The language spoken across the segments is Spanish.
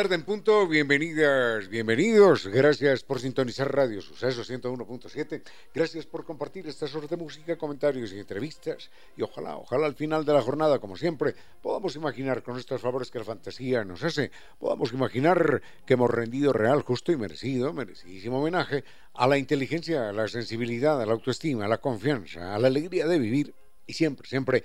Tarde en punto, bienvenidas, bienvenidos. Gracias por sintonizar Radio Suceso 101.7. Gracias por compartir estas horas de música, comentarios y entrevistas. Y ojalá, ojalá al final de la jornada, como siempre, podamos imaginar con estos favores que la fantasía nos hace, podamos imaginar que hemos rendido real, justo y merecido, merecidísimo homenaje a la inteligencia, a la sensibilidad, a la autoestima, a la confianza, a la alegría de vivir y siempre, siempre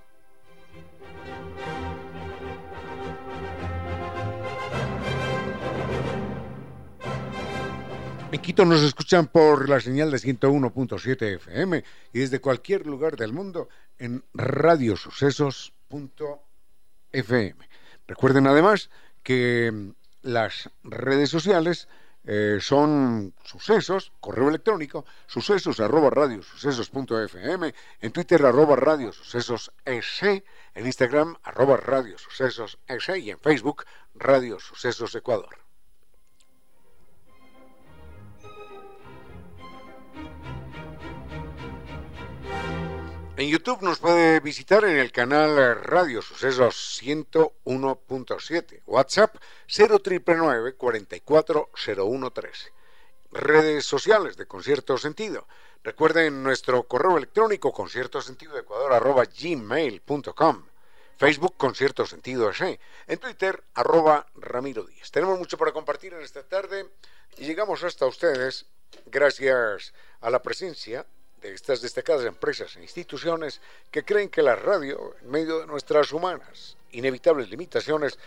En Quito nos escuchan por la señal de 101.7 FM y desde cualquier lugar del mundo en radiosucesos.fm. Recuerden además que las redes sociales eh, son sucesos, correo electrónico, sucesos arroba en Twitter arroba radiosucesos en Instagram arroba radiosucesos y en Facebook Radio Sucesos Ecuador. En YouTube nos puede visitar en el canal Radio Sucesos 101.7, WhatsApp 0999 440113. Redes sociales de Concierto Sentido. Recuerden nuestro correo electrónico concierto sentido ecuador arroba gmail.com. Facebook Concierto Sentido S. En Twitter arroba Ramiro Díaz. Tenemos mucho para compartir en esta tarde y llegamos hasta ustedes gracias a la presencia de estas destacadas empresas e instituciones que creen que la radio, en medio de nuestras humanas, inevitables limitaciones,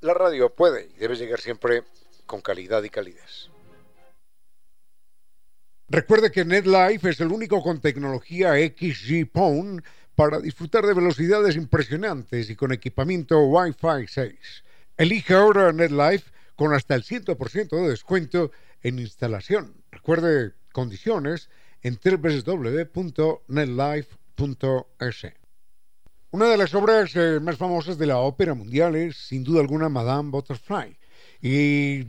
la radio puede y debe llegar siempre con calidad y calidez. Recuerde que NetLife es el único con tecnología XG PON para disfrutar de velocidades impresionantes y con equipamiento Wi-Fi 6. Elige ahora NetLife con hasta el 100% de descuento en instalación. Recuerde condiciones en www.netlife.es. Una de las obras eh, más famosas de la ópera mundial es, sin duda alguna, Madame Butterfly. Y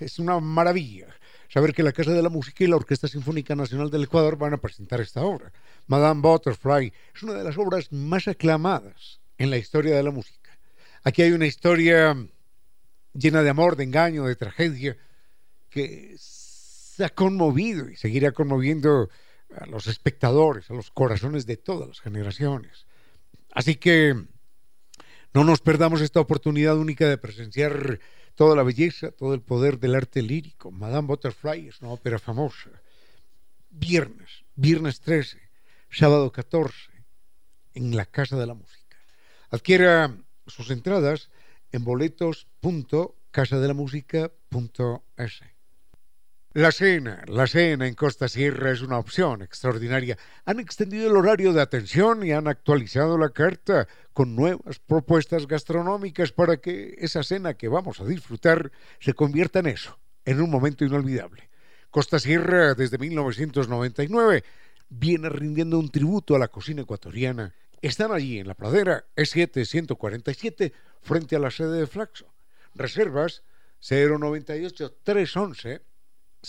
es una maravilla saber que la Casa de la Música y la Orquesta Sinfónica Nacional del Ecuador van a presentar esta obra. Madame Butterfly es una de las obras más aclamadas en la historia de la música. Aquí hay una historia llena de amor, de engaño, de tragedia, que ha conmovido y seguirá conmoviendo a los espectadores, a los corazones de todas las generaciones. Así que no nos perdamos esta oportunidad única de presenciar toda la belleza, todo el poder del arte lírico. Madame Butterfly es una ópera famosa. Viernes, viernes 13, sábado 14, en la Casa de la Música. Adquiera sus entradas en boletos.casadelamusica.es. La cena, la cena en Costa Sierra es una opción extraordinaria. Han extendido el horario de atención y han actualizado la carta con nuevas propuestas gastronómicas para que esa cena que vamos a disfrutar se convierta en eso, en un momento inolvidable. Costa Sierra, desde 1999, viene rindiendo un tributo a la cocina ecuatoriana. Están allí en la pradera E7-147, frente a la sede de Flaxo. Reservas 098 311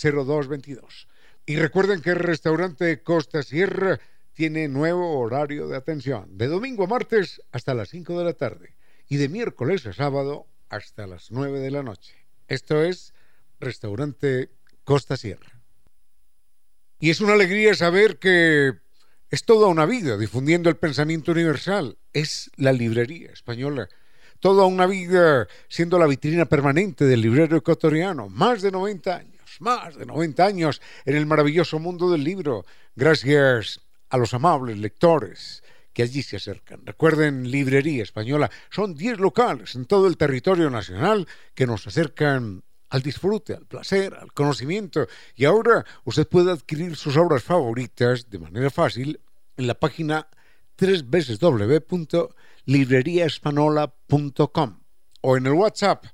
0222. Y recuerden que el restaurante Costa Sierra tiene nuevo horario de atención, de domingo a martes hasta las 5 de la tarde y de miércoles a sábado hasta las 9 de la noche. Esto es Restaurante Costa Sierra. Y es una alegría saber que es toda una vida difundiendo el pensamiento universal. Es la librería española. Toda una vida siendo la vitrina permanente del librero ecuatoriano. Más de 90 años, más de 90 años en el maravilloso mundo del libro. Gracias a los amables lectores que allí se acercan. Recuerden, Librería Española, son 10 locales en todo el territorio nacional que nos acercan al disfrute, al placer, al conocimiento. Y ahora usted puede adquirir sus obras favoritas de manera fácil en la página www.libreriaespanola.com o en el WhatsApp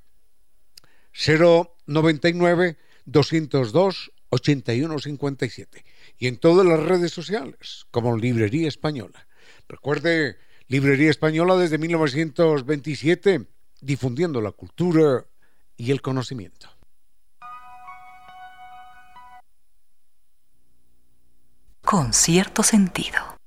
099 202 8157 y en todas las redes sociales como Librería Española. Recuerde, Librería Española desde 1927 difundiendo la cultura y el conocimiento. Con cierto sentido.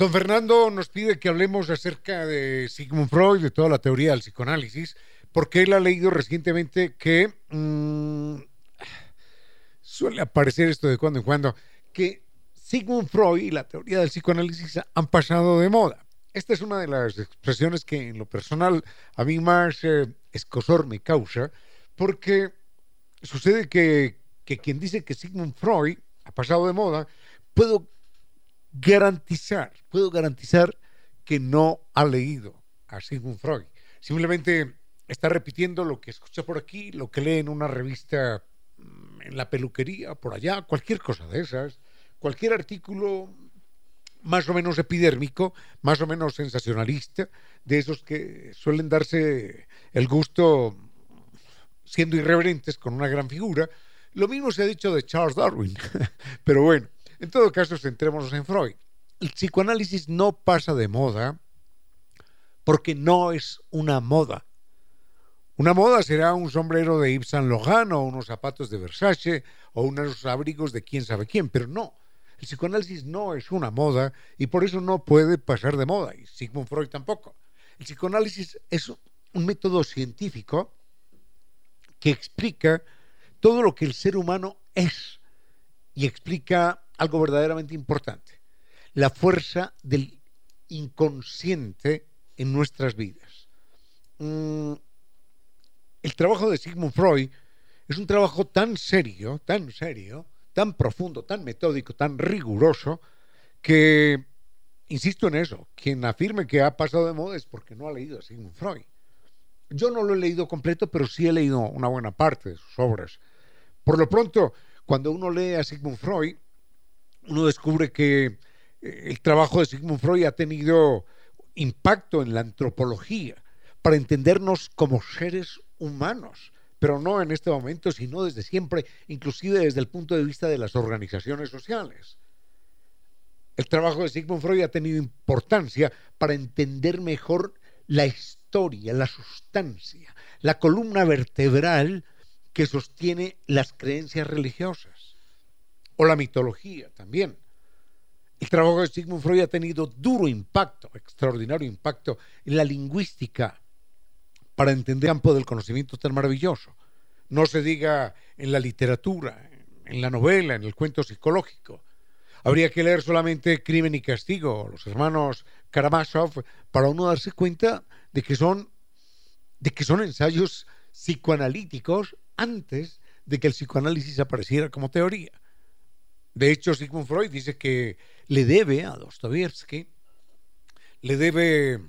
Don Fernando nos pide que hablemos acerca de Sigmund Freud, de toda la teoría del psicoanálisis, porque él ha leído recientemente que mm, suele aparecer esto de cuando en cuando, que Sigmund Freud y la teoría del psicoanálisis han pasado de moda. Esta es una de las expresiones que en lo personal a mí más eh, escosor me causa, porque sucede que, que quien dice que Sigmund Freud ha pasado de moda, puedo garantizar, puedo garantizar que no ha leído a Sigmund Freud. Simplemente está repitiendo lo que escucha por aquí, lo que lee en una revista, mm, en la peluquería, por allá, cualquier cosa de esas, cualquier artículo más o menos epidérmico, más o menos sensacionalista, de esos que suelen darse el gusto siendo irreverentes con una gran figura. Lo mismo se ha dicho de Charles Darwin, pero bueno, en todo caso, centrémonos en Freud. El psicoanálisis no pasa de moda porque no es una moda. Una moda será un sombrero de Yves Saint o unos zapatos de Versace o unos abrigos de quién sabe quién, pero no. El psicoanálisis no es una moda y por eso no puede pasar de moda, y Sigmund Freud tampoco. El psicoanálisis es un método científico que explica todo lo que el ser humano es y explica algo verdaderamente importante, la fuerza del inconsciente en nuestras vidas. Mm, el trabajo de Sigmund Freud es un trabajo tan serio, tan serio, tan profundo, tan metódico, tan riguroso, que, insisto en eso, quien afirme que ha pasado de moda es porque no ha leído a Sigmund Freud. Yo no lo he leído completo, pero sí he leído una buena parte de sus obras. Por lo pronto, cuando uno lee a Sigmund Freud, uno descubre que eh, el trabajo de Sigmund Freud ha tenido impacto en la antropología para entendernos como seres humanos, pero no en este momento, sino desde siempre, inclusive desde el punto de vista de las organizaciones sociales. El trabajo de Sigmund Freud ha tenido importancia para entender mejor la historia, la sustancia, la columna vertebral que sostiene las creencias religiosas o la mitología también. El trabajo de Sigmund Freud ha tenido duro impacto, extraordinario impacto en la lingüística para entender el campo del conocimiento tan maravilloso. No se diga en la literatura, en la novela, en el cuento psicológico. Habría que leer solamente Crimen y Castigo, los hermanos Karamazov, para uno darse cuenta de que son, de que son ensayos psicoanalíticos antes de que el psicoanálisis apareciera como teoría. De hecho, Sigmund Freud dice que le debe a Dostoevsky, le debe,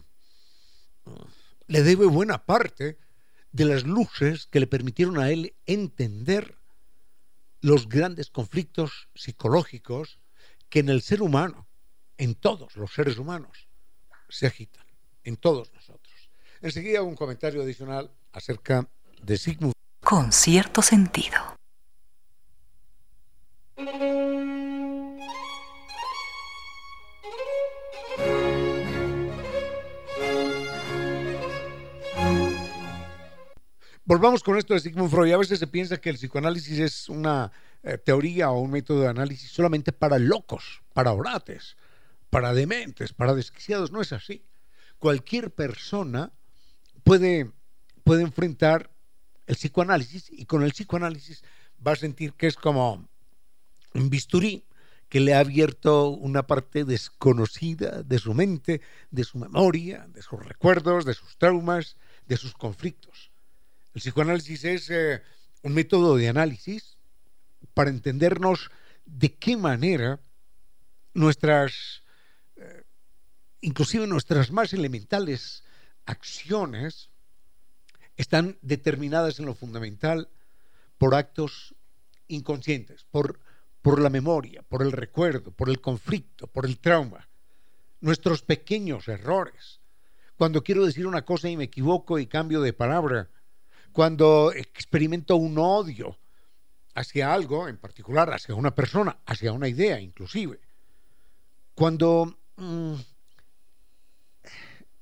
le debe buena parte de las luces que le permitieron a él entender los grandes conflictos psicológicos que en el ser humano, en todos los seres humanos, se agitan, en todos nosotros. Enseguida un comentario adicional acerca de Sigmund. Con cierto sentido. Volvamos con esto de Sigmund Freud. A veces se piensa que el psicoanálisis es una eh, teoría o un método de análisis solamente para locos, para orates, para dementes, para desquiciados. No es así. Cualquier persona puede, puede enfrentar el psicoanálisis y con el psicoanálisis va a sentir que es como un bisturí que le ha abierto una parte desconocida de su mente, de su memoria, de sus recuerdos, de sus traumas, de sus conflictos. El psicoanálisis es eh, un método de análisis para entendernos de qué manera nuestras, eh, inclusive nuestras más elementales acciones, están determinadas en lo fundamental por actos inconscientes, por, por la memoria, por el recuerdo, por el conflicto, por el trauma. Nuestros pequeños errores. Cuando quiero decir una cosa y me equivoco y cambio de palabra. Cuando experimento un odio hacia algo, en particular hacia una persona, hacia una idea inclusive. Cuando mm,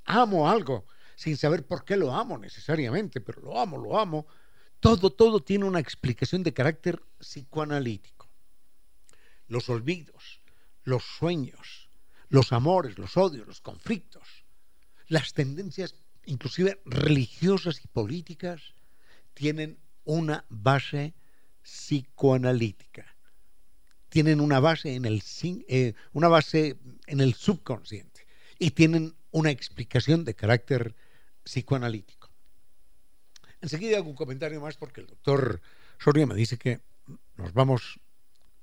amo algo sin saber por qué lo amo necesariamente, pero lo amo, lo amo. Todo, todo tiene una explicación de carácter psicoanalítico. Los olvidos, los sueños, los amores, los odios, los conflictos, las tendencias inclusive religiosas y políticas tienen una base psicoanalítica. Tienen una base en el, eh, una base en el subconsciente y tienen una explicación de carácter psicoanalítico. Enseguida hago un comentario más porque el doctor Soria me dice que nos vamos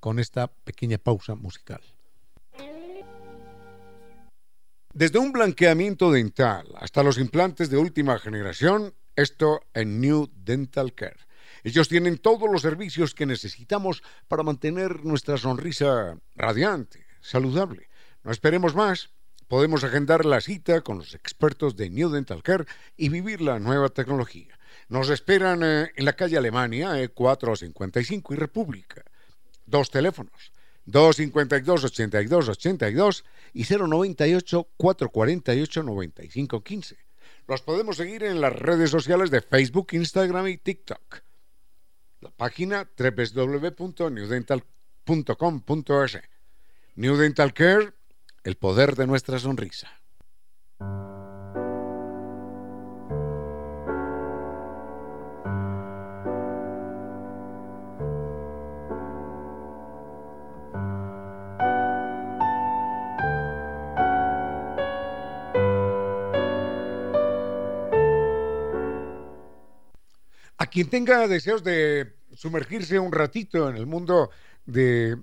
con esta pequeña pausa musical. Desde un blanqueamiento dental hasta los implantes de última generación, esto en New Dental Care. Ellos tienen todos los servicios que necesitamos para mantener nuestra sonrisa radiante, saludable. No esperemos más podemos agendar la cita con los expertos de New Dental Care y vivir la nueva tecnología. Nos esperan eh, en la calle Alemania, e 455 y República. Dos teléfonos, 252-8282 y 098-448-9515. Los podemos seguir en las redes sociales de Facebook, Instagram y TikTok. La página www.newdental.com.es. New Dental Care el poder de nuestra sonrisa. Quien tenga deseos de sumergirse un ratito en el mundo de,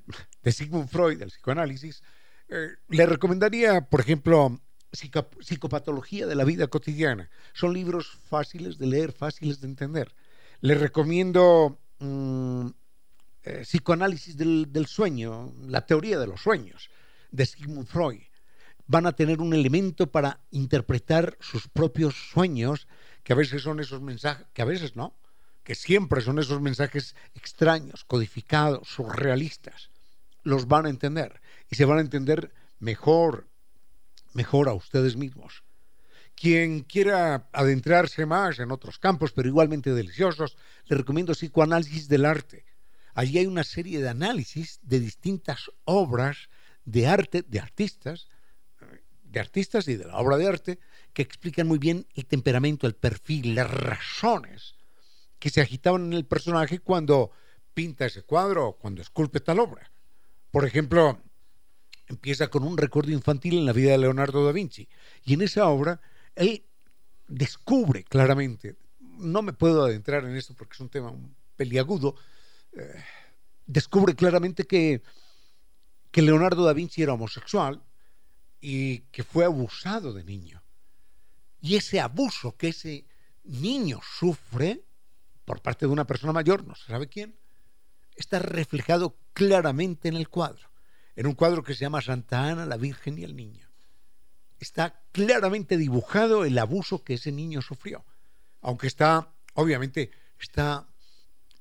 Sigmund Freud, del psicoanálisis, eh, le recomendaría, por ejemplo, Psicopatología de la vida cotidiana. Son libros fáciles de leer, fáciles de entender. Le recomiendo mm, eh, Psicoanálisis del, sueño, la teoría de los sueños, de Sigmund Freud. Van a tener un elemento para interpretar sus propios sueños, que a veces son esos mensajes, que a veces no, que siempre son esos mensajes extraños, codificados, surrealistas. Los van a entender y se van a entender mejor, mejor a ustedes mismos. Quien quiera adentrarse más en otros campos, pero igualmente deliciosos, le recomiendo Psicoanálisis del Arte. Allí hay una serie de análisis de distintas obras de arte, de artistas, de artistas y de la obra de arte, que explican muy bien el temperamento, el perfil, las razones que se agitaban en el personaje cuando pinta ese cuadro cuando esculpe tal obra. Por ejemplo, empieza con un recuerdo infantil en la vida de Leonardo da Vinci. Y en esa obra, él descubre claramente, no me puedo adentrar en esto porque es un tema peliagudo, eh, descubre claramente que, que Leonardo da Vinci era homosexual y que fue abusado de niño. Y ese abuso que ese niño sufre por parte de una persona mayor, no se sabe quién, está reflejado claramente en el cuadro en un cuadro que se llama Santa Ana, la Virgen y el Niño. Está claramente dibujado el abuso que ese niño sufrió, aunque está, obviamente, está,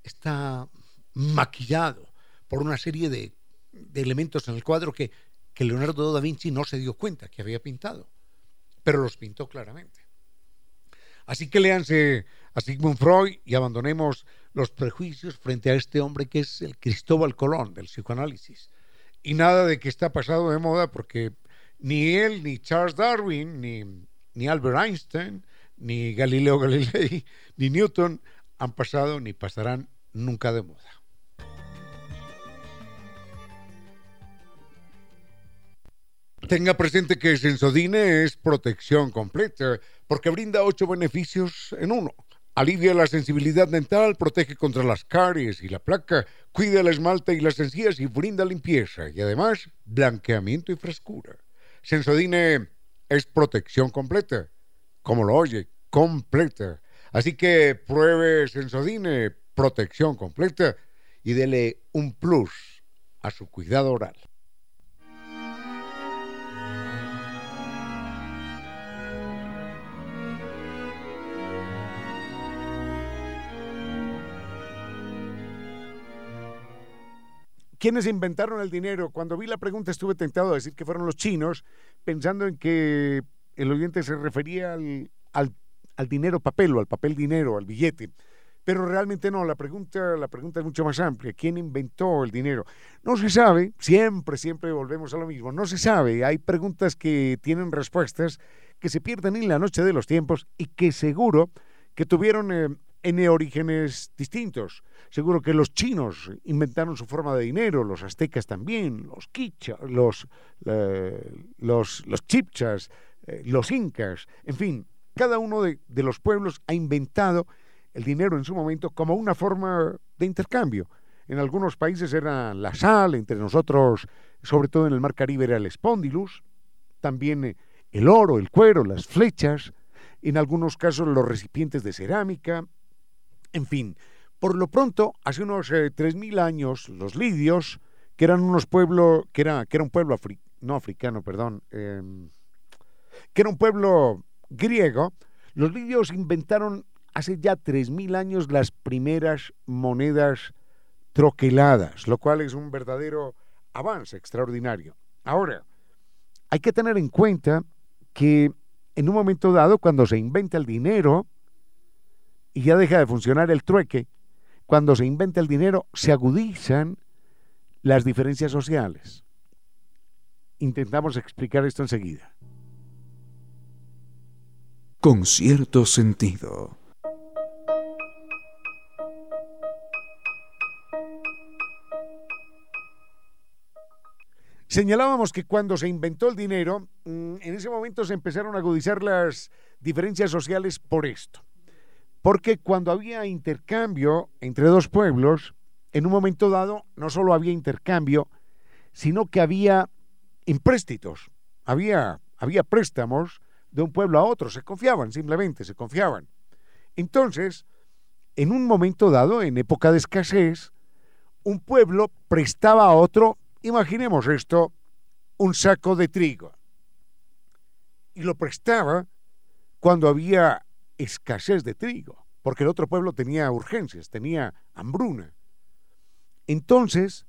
está maquillado por una serie de, elementos en el cuadro que, que Leonardo da Vinci no se dio cuenta que había pintado, pero los pintó claramente. Así que léanse a Sigmund Freud y abandonemos los prejuicios frente a este hombre que es el Cristóbal Colón del psicoanálisis. Y nada de que está pasado de moda porque ni él, ni Charles Darwin, ni, ni Albert Einstein, ni Galileo Galilei, ni Newton han pasado ni pasarán nunca de moda. Tenga presente que Sensodine es protección completa porque brinda ocho beneficios en uno. Alivia la sensibilidad dental, protege contra las caries y la placa, cuida el esmalte y las encías y brinda limpieza y además blanqueamiento y frescura. Sensodine es protección completa, como lo oye, completa. Así que pruebe Sensodine, protección completa y dele un plus a su cuidado oral. ¿Quiénes inventaron el dinero? Cuando vi la pregunta estuve tentado a decir que fueron los chinos, pensando en que el oyente se refería al, dinero papel o al papel dinero, al billete. Pero realmente no, la pregunta, la pregunta es mucho más amplia. ¿Quién inventó el dinero? No se sabe, siempre, siempre volvemos a lo mismo. No se sabe, hay preguntas que tienen respuestas que se pierden en la noche de los tiempos y que seguro que tuvieron eh, en orígenes distintos. Seguro que los chinos inventaron su forma de dinero, los aztecas también, los quichas, los, eh, los, los chipchas, eh, los incas, en fin, cada uno de, de los pueblos ha inventado el dinero en su momento como una forma de intercambio. En algunos países era la sal, entre nosotros, sobre todo en el mar Caribe, era el espondilus, también eh, el oro, el cuero, las flechas, en algunos casos los recipientes de cerámica, en fin, por lo pronto, hace unos eh, tres 3.000 años, los lidios, que eran unos pueblos, que era, que era un pueblo no africano, perdón, em, que era un pueblo griego, los lidios inventaron hace ya 3.000 años las primeras monedas troqueladas, lo cual es un verdadero avance extraordinario. Ahora, hay que tener en cuenta que en un momento dado, cuando se inventa el dinero y ya deja de funcionar el trueque, cuando se inventa el dinero, se agudizan las diferencias sociales. Intentamos explicar esto enseguida. Con cierto sentido. Señalábamos que cuando se inventó el dinero, mm, en ese momento se empezaron a agudizar las diferencias sociales por esto. Porque cuando había intercambio entre dos pueblos, en un momento dado no solo había intercambio, sino que había empréstitos, había, había préstamos de un pueblo a otro, se confiaban simplemente, se confiaban. Entonces, en un momento dado, en época de escasez, un pueblo prestaba a otro, imaginemos esto, un saco de trigo. Y lo prestaba cuando había escasez de trigo, porque el otro pueblo tenía urgencias, tenía hambruna. Entonces,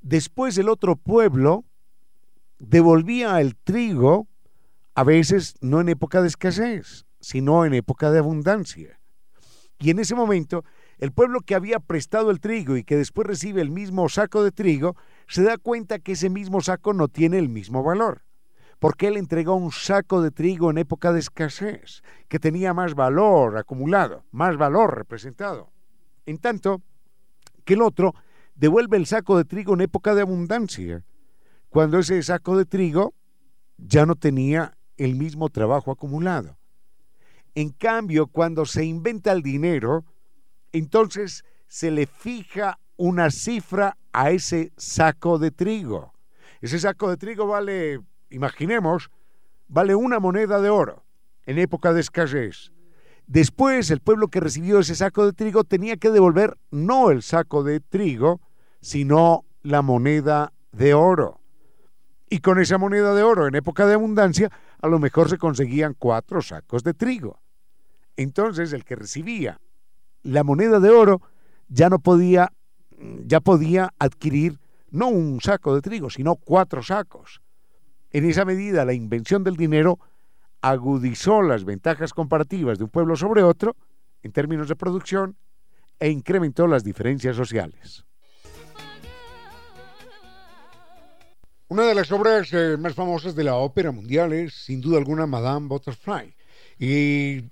después el otro pueblo devolvía el trigo, a veces no en época de escasez, sino en época de abundancia. Y en ese momento, el pueblo que había prestado el trigo y que después recibe el mismo saco de trigo, se da cuenta que ese mismo saco no tiene el mismo valor porque él entregó un saco de trigo en época de escasez, que tenía más valor acumulado, más valor representado. En tanto que el otro devuelve el saco de trigo en época de abundancia, cuando ese saco de trigo ya no tenía el mismo trabajo acumulado. En cambio, cuando se inventa el dinero, entonces se le fija una cifra a ese saco de trigo. Ese saco de trigo vale imaginemos, vale una moneda de oro en época de escasez. Después el pueblo que recibió ese saco de trigo tenía que devolver no el saco de trigo, sino la moneda de oro. Y con esa moneda de oro en época de abundancia, a lo mejor se conseguían cuatro sacos de trigo. Entonces el que recibía la moneda de oro ya no podía, ya podía adquirir no un saco de trigo, sino cuatro sacos. En esa medida, la invención del dinero agudizó las ventajas comparativas de un pueblo sobre otro en términos de producción e incrementó las diferencias sociales. Una de las obras eh, más famosas de la ópera mundial es, sin duda alguna, Madame Butterfly. Y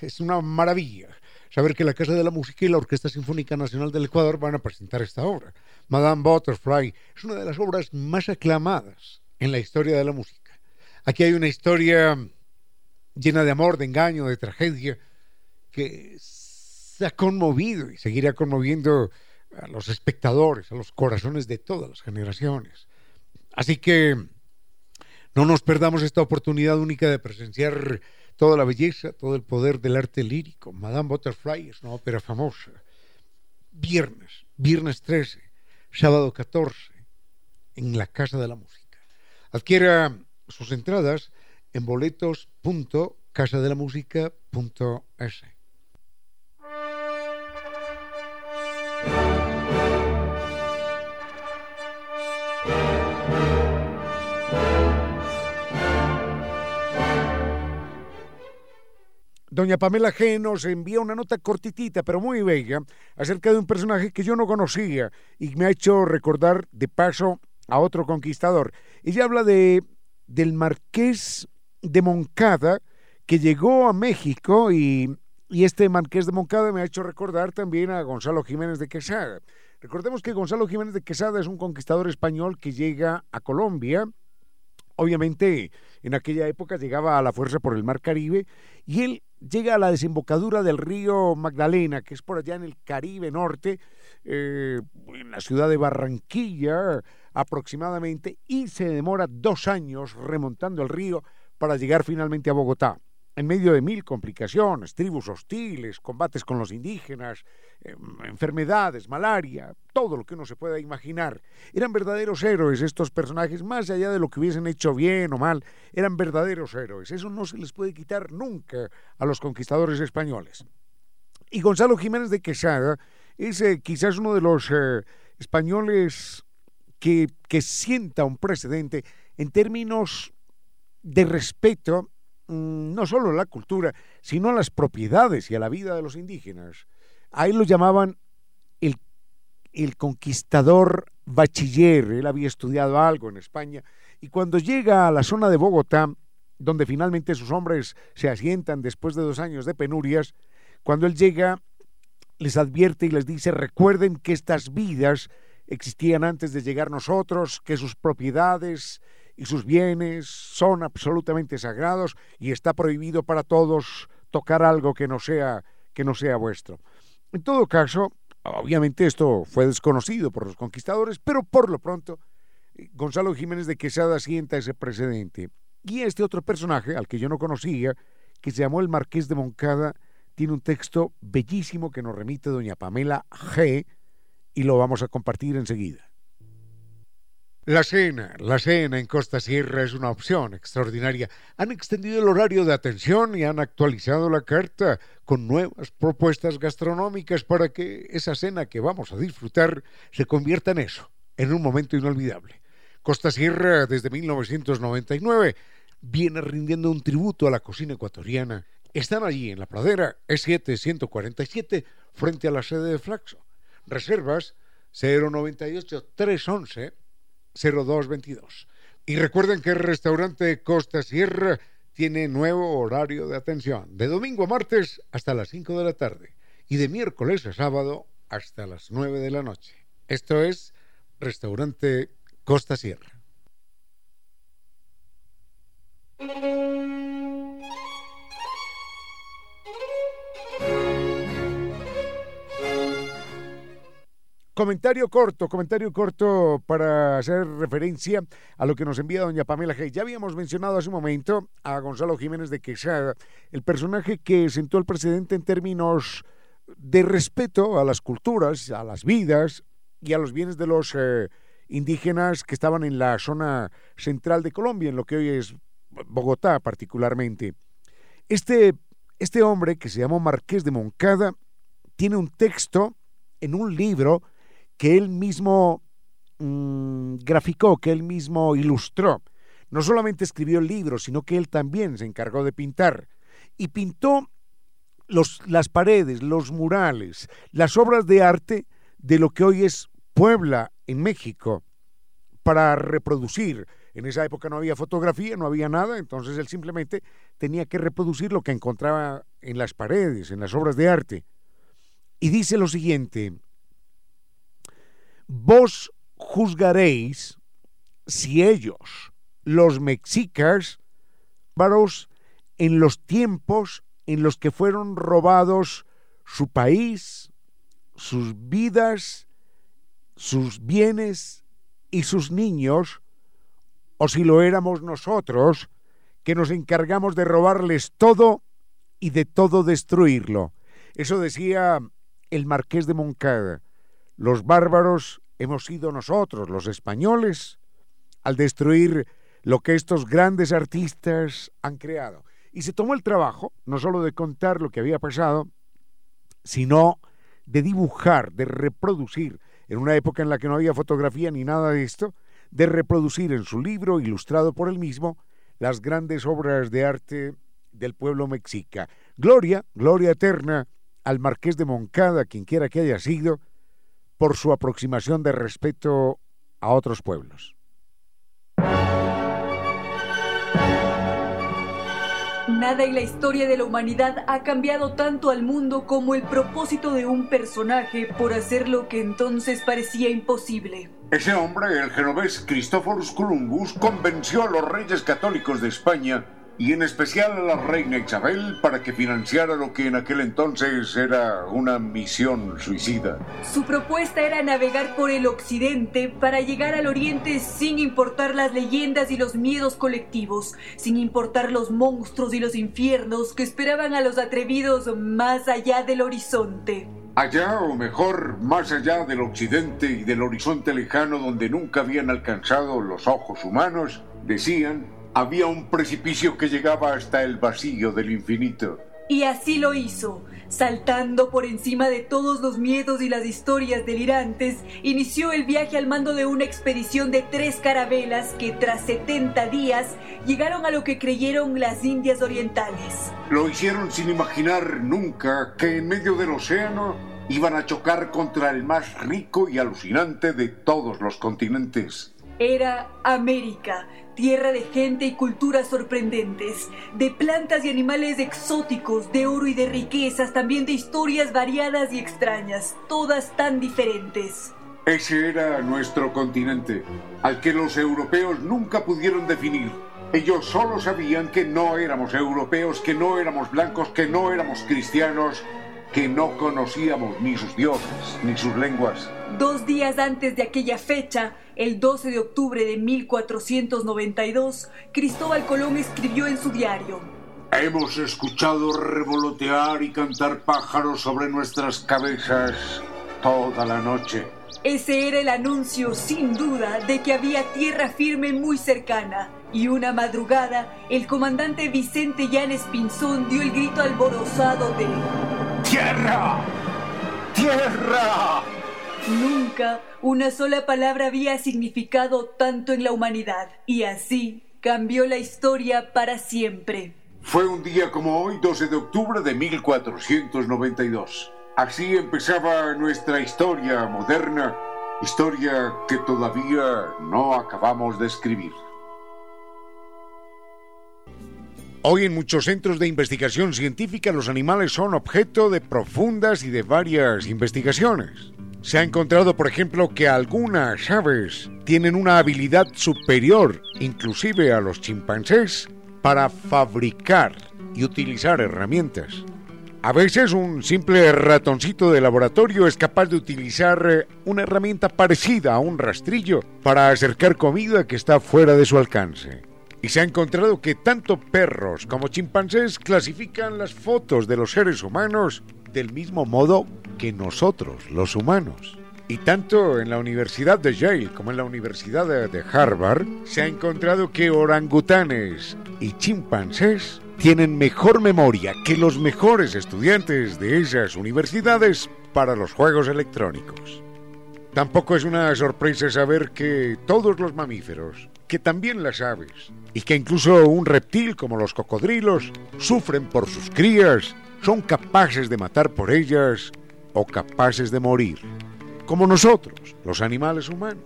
es una maravilla saber que la Casa de la Música y la Orquesta Sinfónica Nacional del Ecuador van a presentar esta obra. Madame Butterfly es una de las obras más aclamadas en la historia de la música. Aquí hay una historia llena de amor, de engaño, de tragedia, que se ha conmovido y seguirá conmoviendo a los espectadores, a los corazones de todas las generaciones. Así que no nos perdamos esta oportunidad única de presenciar toda la belleza, todo el poder del arte lírico. Madame Butterfly es una ópera famosa. Viernes, viernes 13, sábado 14, en la Casa de la Música. Adquiera sus entradas en boletos.casadelamusica.es. Doña Pamela G nos envía una nota cortitita, pero muy bella, acerca de un personaje que yo no conocía y me ha hecho recordar de paso a otro conquistador. Ella habla de del marqués de Moncada que llegó a México y, y este marqués de Moncada me ha hecho recordar también a Gonzalo Jiménez de Quesada. Recordemos que Gonzalo Jiménez de Quesada es un conquistador español que llega a Colombia obviamente en aquella época llegaba a la fuerza por el Mar Caribe y él llega a la desembocadura del río Magdalena, que es por allá en el Caribe Norte, eh, en la ciudad de Barranquilla aproximadamente, y se demora dos años remontando el río para llegar finalmente a Bogotá en medio de mil complicaciones, tribus hostiles, combates con los indígenas, em, enfermedades, malaria, todo lo que uno se pueda imaginar. Eran verdaderos héroes estos personajes, más allá de lo que hubiesen hecho bien o mal, eran verdaderos héroes. Eso no se les puede quitar nunca a los conquistadores españoles. Y Gonzalo Jiménez de Quesada es eh, quizás uno de los eh, españoles que, que sienta un precedente en términos de respeto Mm, no solo a la cultura, sino a las propiedades y a la vida de los indígenas. Ahí lo llamaban el, el conquistador bachiller, él había estudiado algo en España, y cuando llega a la zona de Bogotá, donde finalmente sus hombres se asientan después de dos años de penurias, cuando él llega, les advierte y les dice, recuerden que estas vidas existían antes de llegar nosotros, que sus propiedades y sus bienes son absolutamente sagrados y está prohibido para todos tocar algo que no sea que no sea vuestro. En todo caso, obviamente esto fue desconocido por los conquistadores, pero por lo pronto Gonzalo Jiménez de Quesada sienta ese precedente. Y este otro personaje, al que yo no conocía, que se llamó el Marqués de Moncada, tiene un texto bellísimo que nos remite doña Pamela G. y lo vamos a compartir enseguida. La cena, la cena en Costa Sierra es una opción extraordinaria. Han extendido el horario de atención y han actualizado la carta con nuevas propuestas gastronómicas para que esa cena que vamos a disfrutar se convierta en eso, en un momento inolvidable. Costa Sierra, desde 1999, viene rindiendo un tributo a la cocina ecuatoriana. Están allí en la pradera E7-147, frente a la sede de Flaxo. Reservas 098 311 0222. Y recuerden que el restaurante Costa Sierra tiene nuevo horario de atención, de domingo a martes hasta las 5 de la tarde y de miércoles a sábado hasta las 9 de la noche. Esto es Restaurante Costa Sierra. Comentario corto, comentario corto para hacer referencia a lo que nos envía doña Pamela G. Ya habíamos mencionado hace un momento a Gonzalo Jiménez de Quesada, el personaje que sentó el precedente en términos de respeto a las culturas, a las vidas y a los bienes de los eh, indígenas que estaban en la zona central de Colombia, en lo que hoy es Bogotá particularmente. Este, este hombre, que se llamó Marqués de Moncada, tiene un texto en un libro que él mismo mm, graficó, que él mismo ilustró. No solamente escribió el libro, sino que él también se encargó de pintar. Y pintó las paredes, los murales, las obras de arte de lo que hoy es Puebla en México, para reproducir. En esa época no había fotografía, no había nada, entonces él simplemente tenía que reproducir lo que encontraba en las paredes, en las obras de arte. Y dice lo siguiente, vos juzgaréis si ellos, los mexicas, varos en los tiempos en los que fueron robados su país, sus vidas, sus bienes y sus niños, o si lo éramos nosotros, que nos encargamos de robarles todo y de todo destruirlo. Eso decía el marqués de Moncada. Los bárbaros hemos sido nosotros, los españoles, al destruir lo que estos grandes artistas han creado. Y se tomó el trabajo, no solo de contar lo que había pasado, sino de dibujar, de reproducir, en una época en la que no había fotografía ni nada de esto, de reproducir en su libro, ilustrado por él mismo, las grandes obras de arte del pueblo mexica. Gloria, gloria eterna al marqués de Moncada, quien quiera que haya sido, por su aproximación de respeto a otros pueblos. Nada en la historia de la humanidad ha cambiado tanto al mundo como el propósito de un personaje por hacer lo que entonces parecía imposible. Ese hombre, el genovés Cristóforos Columbus, convenció a los reyes católicos de España y en especial a la reina Isabel para que financiara lo que en aquel entonces era una misión suicida. Su propuesta era navegar por el occidente para llegar al oriente sin importar las leyendas y los miedos colectivos, sin importar los monstruos y los infiernos que esperaban a los atrevidos más allá del horizonte. Allá, o mejor, más allá del occidente y del horizonte lejano donde nunca habían alcanzado los ojos humanos, decían había un precipicio que llegaba hasta el vacío del infinito. Y así lo hizo. Saltando por encima de todos los miedos y las historias delirantes, inició el viaje al mando de una expedición de tres carabelas que tras 70 días llegaron a lo que creyeron las Indias Orientales. Lo hicieron sin imaginar nunca que en medio del océano iban a chocar contra el más rico y alucinante de todos los continentes. Era América, tierra de gente y culturas sorprendentes, de plantas y animales exóticos, de oro y de riquezas, también de historias variadas y extrañas, todas tan diferentes. Ese era nuestro continente, al que los europeos nunca pudieron definir. Ellos solo sabían que no éramos europeos, que no éramos blancos, que no éramos cristianos, que no conocíamos ni sus dioses, ni sus lenguas. Dos días antes de aquella fecha, el 12 de octubre de 1492, Cristóbal Colón escribió en su diario. Hemos escuchado revolotear y cantar pájaros sobre nuestras cabezas toda la noche. Ese era el anuncio, sin duda, de que había tierra firme muy cercana. Y una madrugada, el comandante Vicente Llanes Pinzón dio el grito alborozado de... ¡Tierra! ¡Tierra! Nunca una sola palabra había significado tanto en la humanidad. Y así cambió la historia para siempre. Fue un día como hoy, 12 de octubre de 1492. Así empezaba nuestra historia moderna, historia que todavía no acabamos de escribir. Hoy en muchos centros de investigación científica los animales son objeto de profundas y de varias investigaciones. Se ha encontrado, por ejemplo, que algunas aves tienen una habilidad superior, inclusive a los chimpancés, para fabricar y utilizar herramientas. A veces un simple ratoncito de laboratorio es capaz de utilizar eh, una herramienta parecida a un rastrillo para acercar comida que está fuera de su alcance. Se ha encontrado que tanto perros como chimpancés clasifican las fotos de los seres humanos del mismo modo que nosotros, los humanos. Y tanto en la Universidad de Yale como en la Universidad de Harvard se ha encontrado que orangutanes y chimpancés tienen mejor memoria que los mejores estudiantes de esas universidades para los juegos electrónicos. Tampoco es una sorpresa saber que todos los mamíferos, que también las aves, y que incluso un reptil como los cocodrilos, sufren por sus crías, son capaces de matar por ellas o capaces de morir, como nosotros, los animales humanos.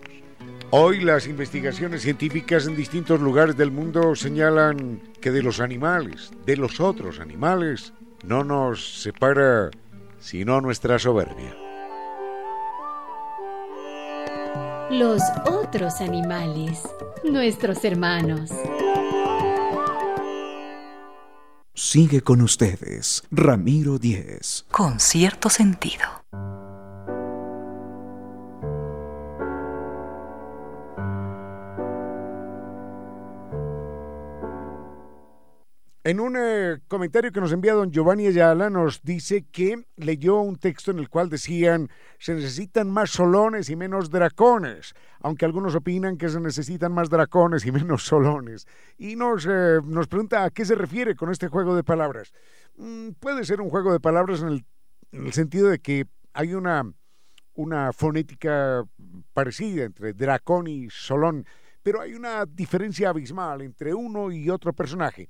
Hoy las investigaciones científicas en distintos lugares del mundo señalan que de los animales, de los otros animales, no nos separa sino nuestra soberbia. Los otros animales, nuestros hermanos. Sigue con ustedes, Ramiro Díez. Con cierto sentido. En un eh, comentario que nos envía don Giovanni Ayala nos dice que leyó un texto en el cual decían se necesitan más solones y menos dracones, aunque algunos opinan que se necesitan más dracones y menos solones. Y nos, eh, nos pregunta a qué se refiere con este juego de palabras. Mm, puede ser un juego de palabras en el, en el sentido de que hay una, una fonética parecida entre dracón y solón, pero hay una diferencia abismal entre uno y otro personaje.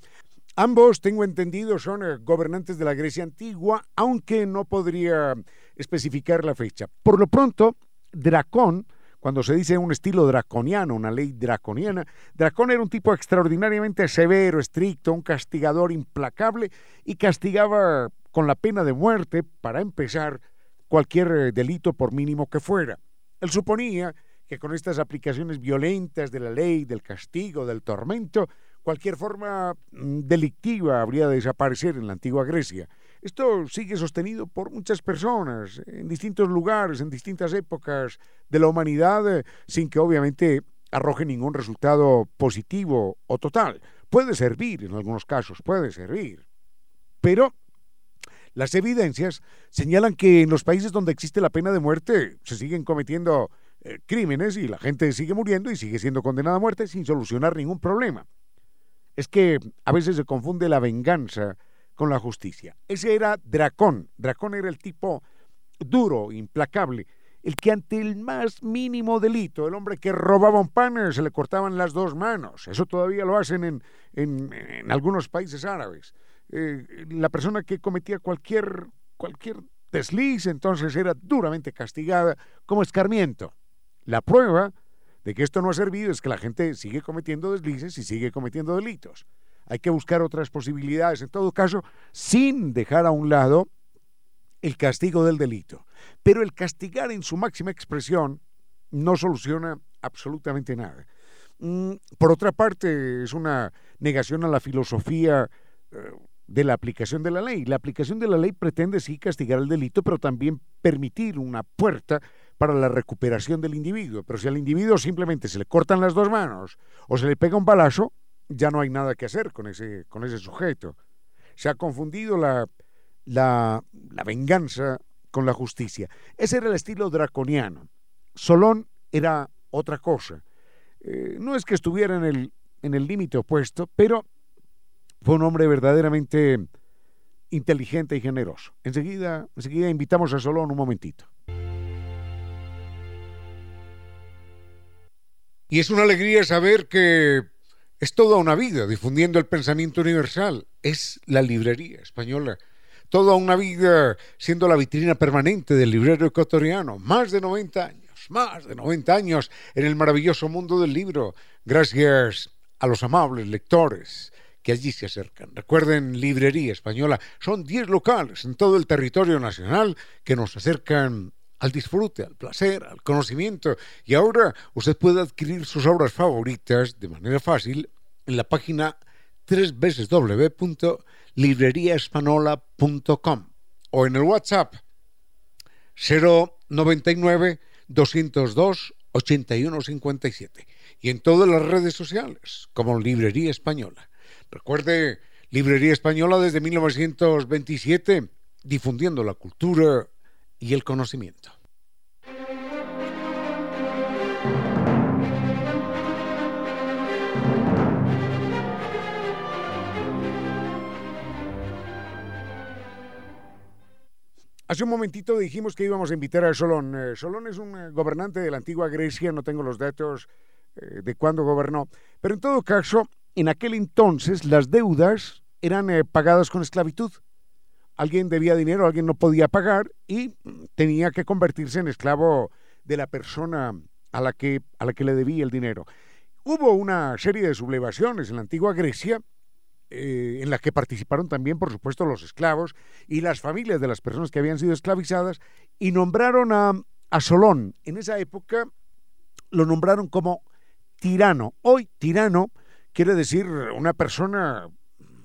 Ambos, tengo entendido, son eh, gobernantes de la Grecia antigua, aunque no podría especificar la fecha. Por lo pronto, Dracón, cuando se dice un estilo draconiano, una ley draconiana, Dracón era un tipo extraordinariamente severo, estricto, un castigador implacable y castigaba con la pena de muerte, para empezar, cualquier eh, delito por mínimo que fuera. Él suponía que con estas aplicaciones violentas de la ley, del castigo, del tormento, cualquier forma mm, delictiva habría de desaparecer en la antigua Grecia. Esto sigue sostenido por muchas personas en distintos lugares, en distintas épocas de la humanidad, eh, sin que obviamente arroje ningún resultado positivo o total. Puede servir en algunos casos, puede servir. Pero las evidencias señalan que en los países donde existe la pena de muerte se siguen cometiendo eh, crímenes y la gente sigue muriendo y sigue siendo condenada a muerte sin solucionar ningún problema es que a veces se confunde la venganza con la justicia. Ese era Dracón. Dracón era el tipo duro, implacable, el que ante el más mínimo delito, el hombre que robaba un pan, se le cortaban las dos manos. Eso todavía lo hacen en, en, algunos países árabes. Eh, la persona que cometía cualquier, cualquier desliz entonces era duramente castigada como escarmiento. La prueba de que esto no ha servido es que la gente sigue cometiendo deslices y sigue cometiendo delitos. Hay que buscar otras posibilidades, en todo caso, sin dejar a un lado el castigo del delito. Pero el castigar en su máxima expresión no soluciona absolutamente nada. Mm, por otra parte, es una negación a la filosofía eh, de la aplicación de la ley. La aplicación de la ley pretende sí castigar el delito, pero también permitir una puerta para la recuperación del individuo. Pero si al individuo simplemente se le cortan las dos manos o se le pega un balazo, ya no hay nada que hacer con ese, con ese sujeto. Se ha confundido la, la, venganza con la justicia. Ese era el estilo draconiano. Solón era otra cosa. Eh, no es que estuviera en el en el límite opuesto, pero fue un hombre verdaderamente inteligente y generoso. Enseguida, enseguida invitamos a Solón un momentito. Y es una alegría saber que es toda una vida difundiendo el pensamiento universal. Es la librería española. Toda una vida siendo la vitrina permanente del librero ecuatoriano. Más de 90 años, más de 90 años en el maravilloso mundo del libro. Gracias a los amables lectores que allí se acercan. Recuerden, Librería Española, son 10 locales en todo el territorio nacional que nos acercan al disfrute, al placer, al conocimiento. Y ahora usted puede adquirir sus obras favoritas de manera fácil en la página www.libreriaespanola.com o en el WhatsApp 099 202 8157 y en todas las redes sociales como Librería Española. Recuerde, Librería Española desde 1927, difundiendo la cultura y el conocimiento. Hace un momentito dijimos que íbamos a invitar a Solón. Eh, Solón es un eh, gobernante de la antigua Grecia, no tengo los datos eh, de cuándo gobernó, pero en todo caso, en aquel entonces las deudas eran pagadas con esclavitud. Alguien debía dinero, alguien no podía pagar y tenía que convertirse en esclavo de la persona a la que, a la que le debía el dinero. Hubo una serie de sublevaciones en la antigua Grecia, eh, en la que participaron también, por supuesto, los esclavos y las familias de las personas que habían sido esclavizadas, y nombraron a, a Solón. En esa época lo nombraron como tirano. Hoy tirano quiere decir una persona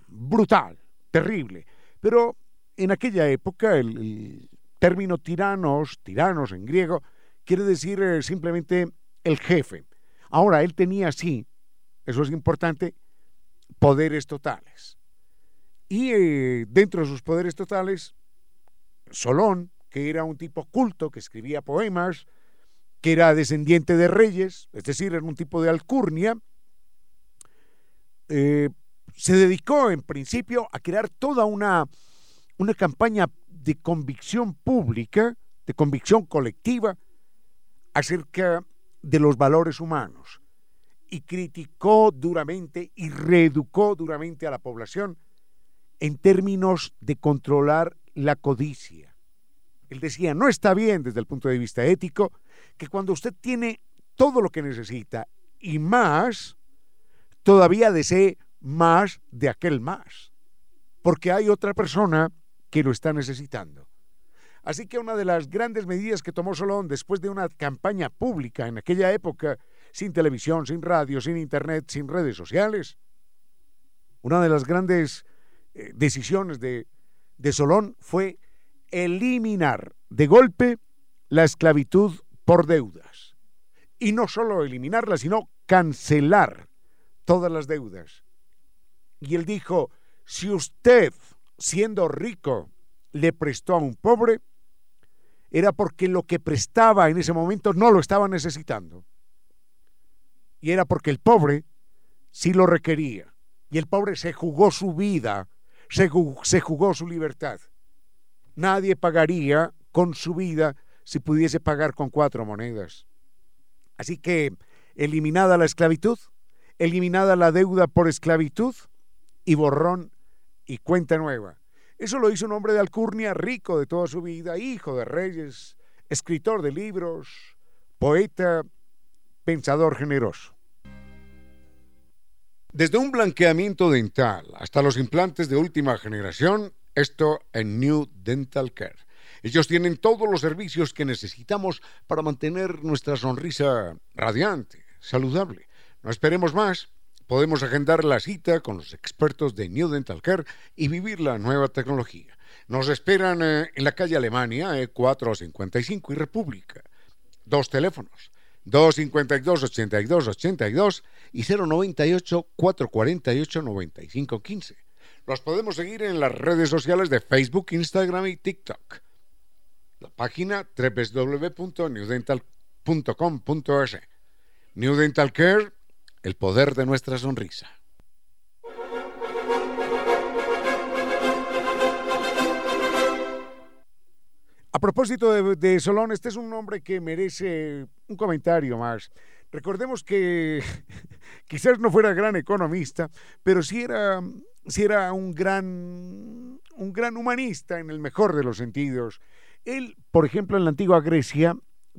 brutal, terrible, pero en aquella época el, término tiranos, tiranos en griego, quiere decir eh, simplemente el jefe. Ahora, él tenía sí, eso es importante, poderes totales. Y eh, dentro de sus poderes totales, Solón, que era un tipo culto, que escribía poemas, que era descendiente de reyes, es decir, era un tipo de alcurnia, eh, se dedicó en principio a crear toda una, una campaña de convicción pública, de convicción colectiva, acerca de los valores humanos y criticó duramente y reeducó duramente a la población en términos de controlar la codicia. Él decía, no está bien desde el punto de vista ético que cuando usted tiene todo lo que necesita y más, todavía desee más de aquel más, porque hay otra persona que lo está necesitando. Así que una de las grandes medidas que tomó Solón después de una campaña pública en aquella época, sin televisión, sin radio, sin internet, sin redes sociales, una de las grandes eh, decisiones de, de Solón fue eliminar de golpe la esclavitud por deudas. Y no solo eliminarla, sino cancelar todas las deudas. Y él dijo, si usted, siendo rico, le prestó a un pobre, era porque lo que prestaba en ese momento no lo estaba necesitando. Y era porque el pobre sí lo requería. Y el pobre se jugó su vida, se jugó, su libertad. Nadie pagaría con su vida si pudiese pagar con cuatro monedas. Así que, eliminada la esclavitud, eliminada la deuda por esclavitud y borrón y cuenta nueva. Eso lo hizo un hombre de alcurnia rico de toda su vida, hijo de reyes, escritor de libros, poeta, pensador generoso. Desde un blanqueamiento dental hasta los implantes de última generación, esto en New Dental Care. Ellos tienen todos los servicios que necesitamos para mantener nuestra sonrisa radiante, saludable. No esperemos más podemos agendar la cita con los expertos de New Dental Care y vivir la nueva tecnología. Nos esperan eh, en la calle Alemania, E455 y República. Dos teléfonos, 252-8282 y 098-448-9515. Los podemos seguir en las redes sociales de Facebook, Instagram y TikTok. La página www.newdental.com.es. New Dental Care el poder de nuestra sonrisa. A propósito de, Solón, este es un hombre que merece un comentario más. Recordemos que quizás no fuera gran economista, pero sí era, sí era un, gran, un gran humanista en el mejor de los sentidos. Él, por ejemplo, en la antigua Grecia,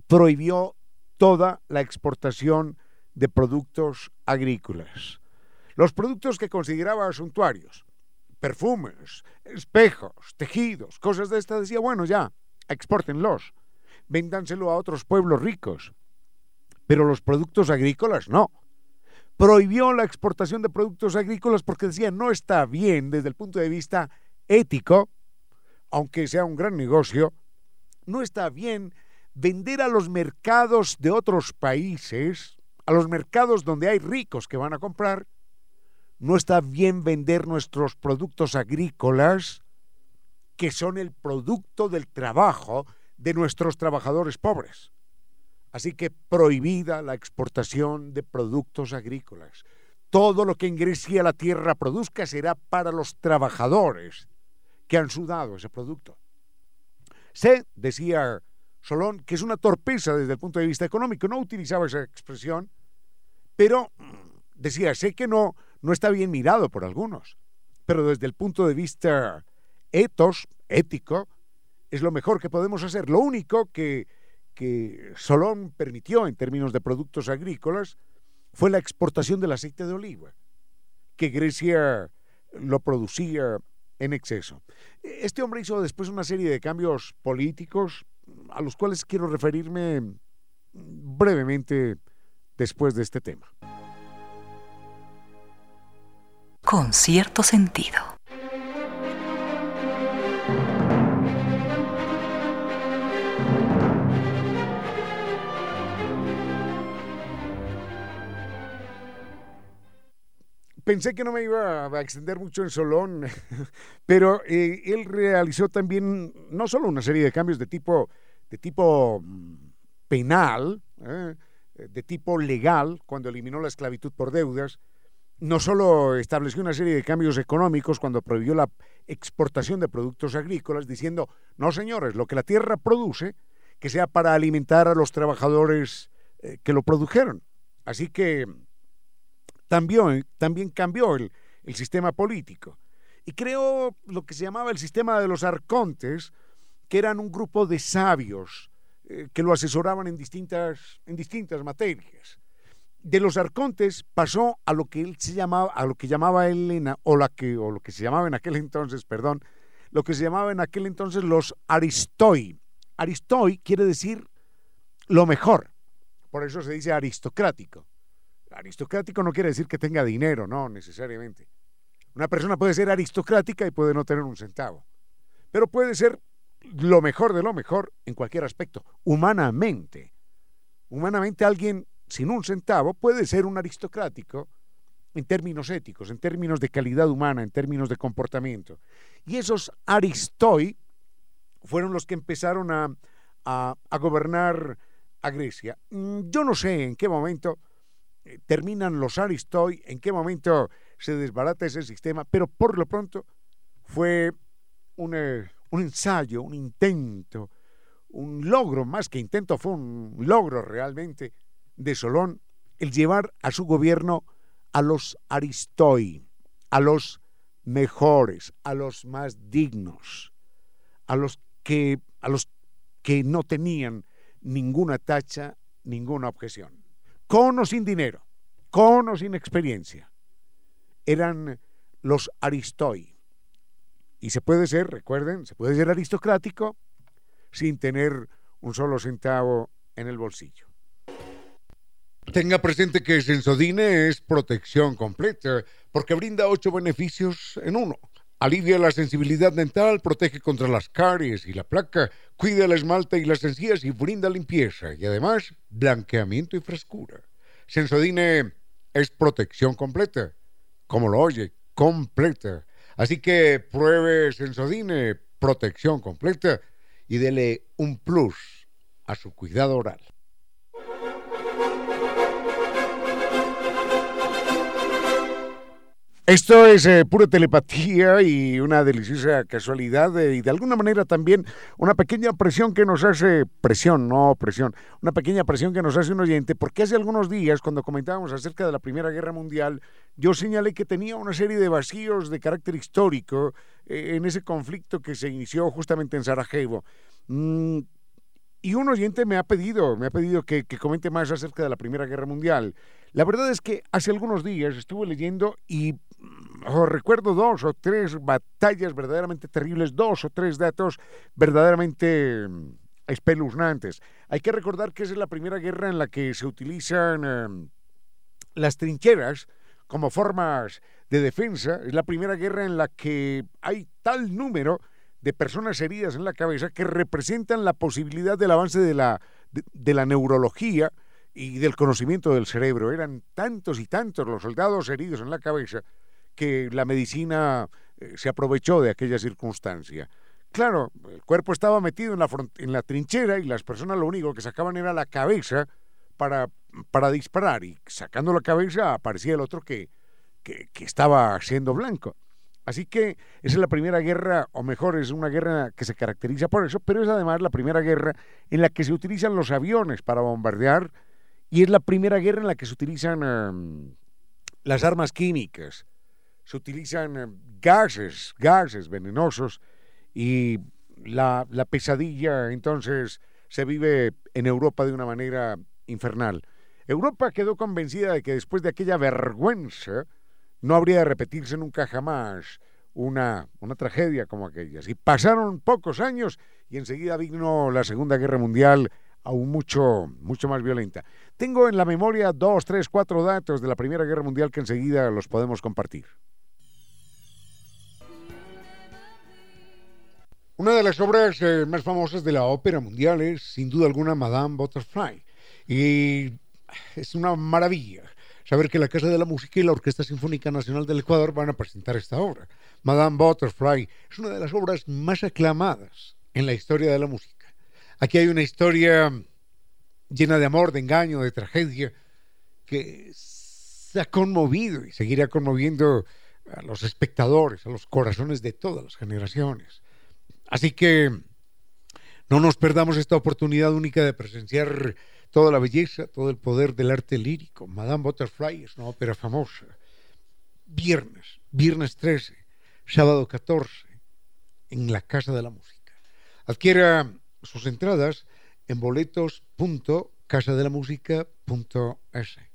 prohibió toda la exportación de productos agrícolas. Los productos que consideraba suntuarios, perfumes, espejos, tejidos, cosas de estas, decía, bueno, ya, exportenlos, véndanselo a otros pueblos ricos. Pero los productos agrícolas no. Prohibió la exportación de productos agrícolas porque decía, no está bien desde el punto de vista ético, aunque sea un gran negocio, no está bien vender a los mercados de otros países a los mercados donde hay ricos que van a comprar, no está bien vender nuestros productos agrícolas que son el producto del trabajo de nuestros trabajadores pobres. Así que prohibida la exportación de productos agrícolas. Todo lo que en Grecia la tierra produzca será para los trabajadores que han sudado ese producto. Sé, decía Solón, que es una torpeza desde el punto de vista económico. No utilizaba esa expresión, pero mm, decía, sé que no, no está bien mirado por algunos, pero desde el punto de vista ético, es lo mejor que podemos hacer. Lo único que, que Solón permitió en términos de productos agrícolas fue la exportación del aceite de oliva, que Grecia lo producía en exceso. Este hombre hizo después una serie de cambios políticos a los cuales quiero referirme brevemente después de este tema. Con cierto sentido. Pensé que no me iba a extender mucho en Solón, pero eh, él realizó también no solo una serie de cambios de tipo, de tipo mm, penal, eh, de tipo legal, cuando eliminó la esclavitud por deudas, no solo estableció una serie de cambios económicos cuando prohibió la exportación de productos agrícolas, diciendo, no señores, lo que la tierra produce, que sea para alimentar a los trabajadores eh, que lo produjeron. Así que también, también cambió el, sistema político y creó lo que se llamaba el sistema de los arcontes, que eran un grupo de sabios eh, que lo asesoraban en distintas, en distintas materias. De los arcontes pasó a lo que él se llamaba, a lo que llamaba Elena, o, la que, o lo que se llamaba en aquel entonces, perdón, lo que se llamaba en aquel entonces los aristoi. Aristoi quiere decir lo mejor, por eso se dice aristocrático. Aristocrático no quiere decir que tenga dinero, no necesariamente. Una persona puede ser aristocrática y puede no tener un centavo, pero puede ser lo mejor de lo mejor en cualquier aspecto, humanamente. Humanamente alguien sin un centavo puede ser un aristocrático en términos éticos, en términos de calidad humana, en términos de comportamiento. Y esos aristoi fueron los que empezaron a, a, gobernar a Grecia. Mm, yo no sé en qué momento eh, terminan los Aristoi, en qué momento se desbarata ese sistema, pero por lo pronto fue un, un ensayo, un intento, un logro, más que intento, fue un logro realmente de Solón, el llevar a su gobierno a los Aristoi, a los mejores, a los más dignos, a los que, a los que no tenían ninguna tacha, ninguna objeción con o sin dinero, con o sin experiencia. Eran los aristoi. Y se puede ser, recuerden, se puede ser aristocrático sin tener un solo centavo en el bolsillo. Tenga presente que Sensodine es protección completa porque brinda ocho beneficios en uno. Alivia la sensibilidad dental, protege contra las caries y la placa, cuida la esmalta y las encías y brinda limpieza y además blanqueamiento y frescura. Sensodine es protección completa, como lo oye, completa. Así que pruebe Sensodine, protección completa y dele un plus a su cuidado oral. Esto es eh, pura telepatía y una deliciosa casualidad eh, y de alguna manera también una pequeña presión que nos hace, presión, no presión, una pequeña presión que nos hace un oyente, porque hace algunos días cuando comentábamos acerca de la Primera Guerra Mundial, yo señalé que tenía una serie de vacíos de carácter histórico eh, en ese conflicto que se inició justamente en Sarajevo. Mm, y un oyente me ha pedido, me ha pedido que, que comente más acerca de la Primera Guerra Mundial. La verdad es que hace algunos días estuve leyendo y oh, recuerdo dos o tres batallas verdaderamente terribles, dos o tres datos verdaderamente mm, espeluznantes. Hay que recordar que esa es la primera guerra en la que se utilizan em, las trincheras como formas de defensa. Es la primera guerra en la que hay tal número de personas heridas en la cabeza que representan la posibilidad del avance de la, de la neurología y del conocimiento del cerebro. Eran tantos y tantos los soldados heridos en la cabeza que la medicina eh, se aprovechó de aquella circunstancia. Claro, el cuerpo estaba metido en la, la trinchera y las personas lo único que sacaban era la cabeza para, para disparar y sacando la cabeza aparecía el otro que estaba siendo blanco. Así que esa es la primera guerra, o mejor, es una guerra que se caracteriza por eso, pero es además la primera guerra en la que se utilizan los aviones para bombardear y es la primera guerra en la que se utilizan em, las armas químicas, se utilizan em, gases, gases venenosos y la, la pesadilla entonces se vive en Europa de una manera infernal. Europa quedó convencida de que después de aquella vergüenza no habría de repetirse nunca jamás una, una tragedia como aquella. Y pasaron pocos años y enseguida vino la Segunda Guerra Mundial aún mucho, mucho más violenta. Tengo en la memoria dos, tres, cuatro datos de la Primera Guerra Mundial que enseguida los podemos compartir. Una de las obras eh, más famosas de la ópera mundial es, sin duda alguna, Madame Butterfly. Y es una maravilla saber que la Casa de la Música y la Orquesta Sinfónica Nacional del Ecuador van a presentar esta obra. Madame Butterfly es una de las obras más aclamadas en la historia de la música. Aquí hay una historia llena de amor, de engaño, de tragedia, que se ha conmovido y seguirá conmoviendo a los espectadores, a los corazones de todas las generaciones. Así que no nos perdamos esta oportunidad única de presenciar toda la belleza, todo el poder del arte lírico. Madame Butterfly es una ópera famosa. Viernes, viernes 13, sábado 14, en la Casa de la Música. Adquiera sus entradas en boletos.casadelamusica.es.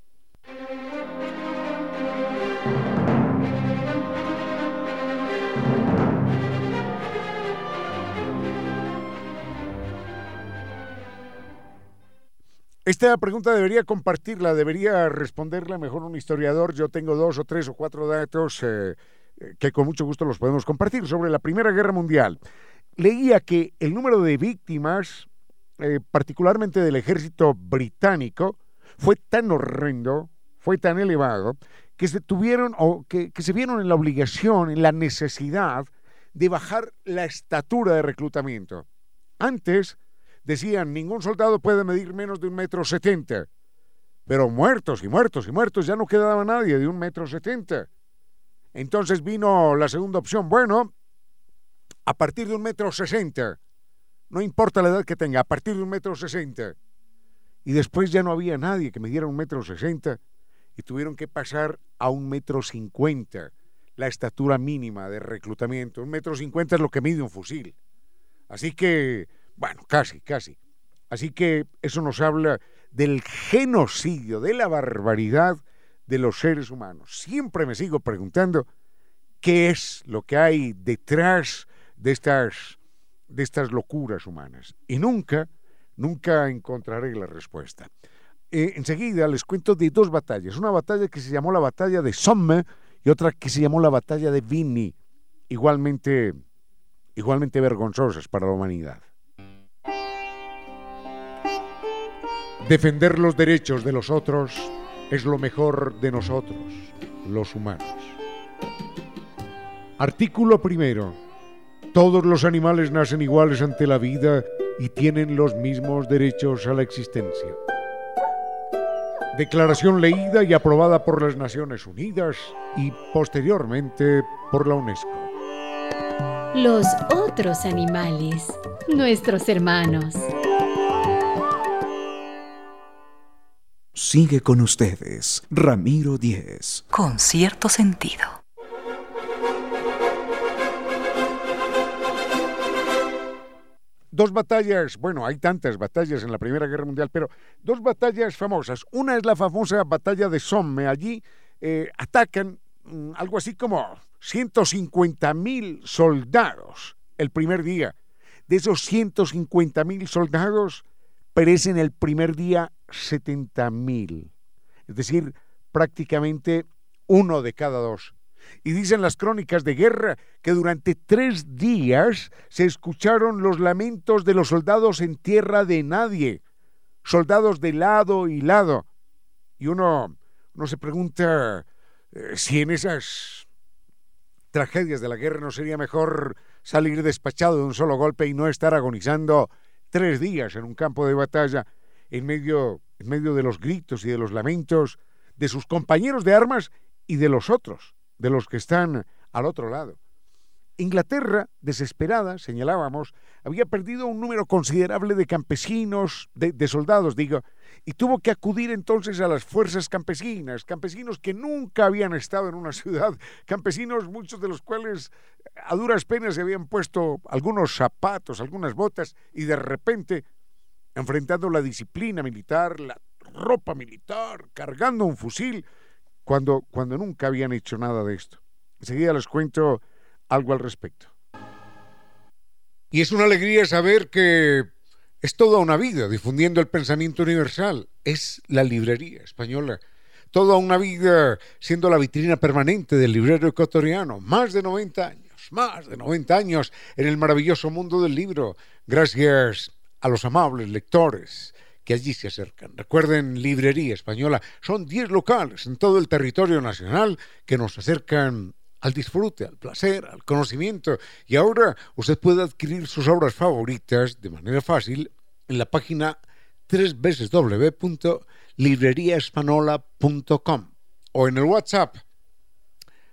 Esta pregunta debería compartirla, debería responderla mejor un historiador. Yo tengo dos o tres o cuatro datos eh, que con mucho gusto los podemos compartir sobre la Primera Guerra Mundial. Leía que el número de víctimas, eh, particularmente del ejército británico, fue tan horrendo, fue tan elevado, que se tuvieron o que se vieron en la obligación, en la necesidad de bajar la estatura de reclutamiento. Antes, decían, ningún soldado puede medir menos de un metro setenta. Pero muertos y muertos y muertos, ya no quedaba nadie de un metro setenta. Entonces vino la segunda opción, bueno, a partir de un metro sesenta, no importa la edad que tenga, a partir de un metro sesenta. Y después ya no había nadie que midiera un metro sesenta y tuvieron que pasar a un metro cincuenta, la estatura mínima de reclutamiento. Un metro cincuenta es lo que mide un fusil. Así que bueno, casi, casi. Así que eso nos habla del genocidio, de la barbaridad de los seres humanos. Siempre me sigo preguntando qué es lo que hay detrás de estas, de estas locuras humanas. Y nunca, nunca encontraré la respuesta. Eh, enseguida les cuento de dos batallas. Una batalla que se llamó la batalla de Somme y otra que se llamó la batalla de Vini. Igualmente, igualmente vergonzosas para la humanidad. Defender los derechos de los otros es lo mejor de nosotros, los humanos. Artículo primero. Todos los animales nacen iguales ante la vida y tienen los mismos derechos a la existencia. Declaración leída y aprobada por las Naciones Unidas y posteriormente por la UNESCO. Los otros animales, nuestros hermanos. Sigue con ustedes, Ramiro Díez. Con cierto sentido. Dos batallas, bueno, hay tantas batallas en la Primera Guerra Mundial, pero dos batallas famosas. Una es la famosa batalla de Somme. Allí eh, atacan mm, algo así como 150 mil soldados el primer día. De esos 150 mil soldados, perecen el primer día 70 mil. Es decir, prácticamente uno de cada dos. Y dicen las crónicas de guerra que durante tres días se escucharon los lamentos de los soldados en tierra de nadie, soldados de lado y lado. Y uno, no se pregunta eh, si en esas tragedias de la guerra no sería mejor salir despachado de un solo golpe y no estar agonizando tres días en un campo de batalla en medio, en medio de los gritos y de los lamentos de sus compañeros de armas y de los otros, de los que están al otro lado. Inglaterra, desesperada, señalábamos, había perdido un número considerable de campesinos, de, soldados, digo, y tuvo que acudir entonces a las fuerzas campesinas, campesinos que nunca habían estado en una ciudad, campesinos muchos de los cuales a duras penas se habían puesto algunos zapatos, algunas botas, y de repente, enfrentando la disciplina militar, la ropa militar, cargando un fusil, cuando, cuando nunca habían hecho nada de esto. Enseguida les cuento algo al respecto. Y es una alegría saber que es toda una vida difundiendo el pensamiento universal. Es la librería española. Toda una vida siendo la vitrina permanente del librero ecuatoriano. Más de 90 años, más de 90 años en el maravilloso mundo del libro. Gracias a los amables lectores que allí se acercan. Recuerden, Librería Española, son 10 locales en todo el territorio nacional que nos acercan al disfrute, al placer, al conocimiento. Y ahora usted puede adquirir sus obras favoritas de manera fácil en la página www.libreriaespanola.com o en el WhatsApp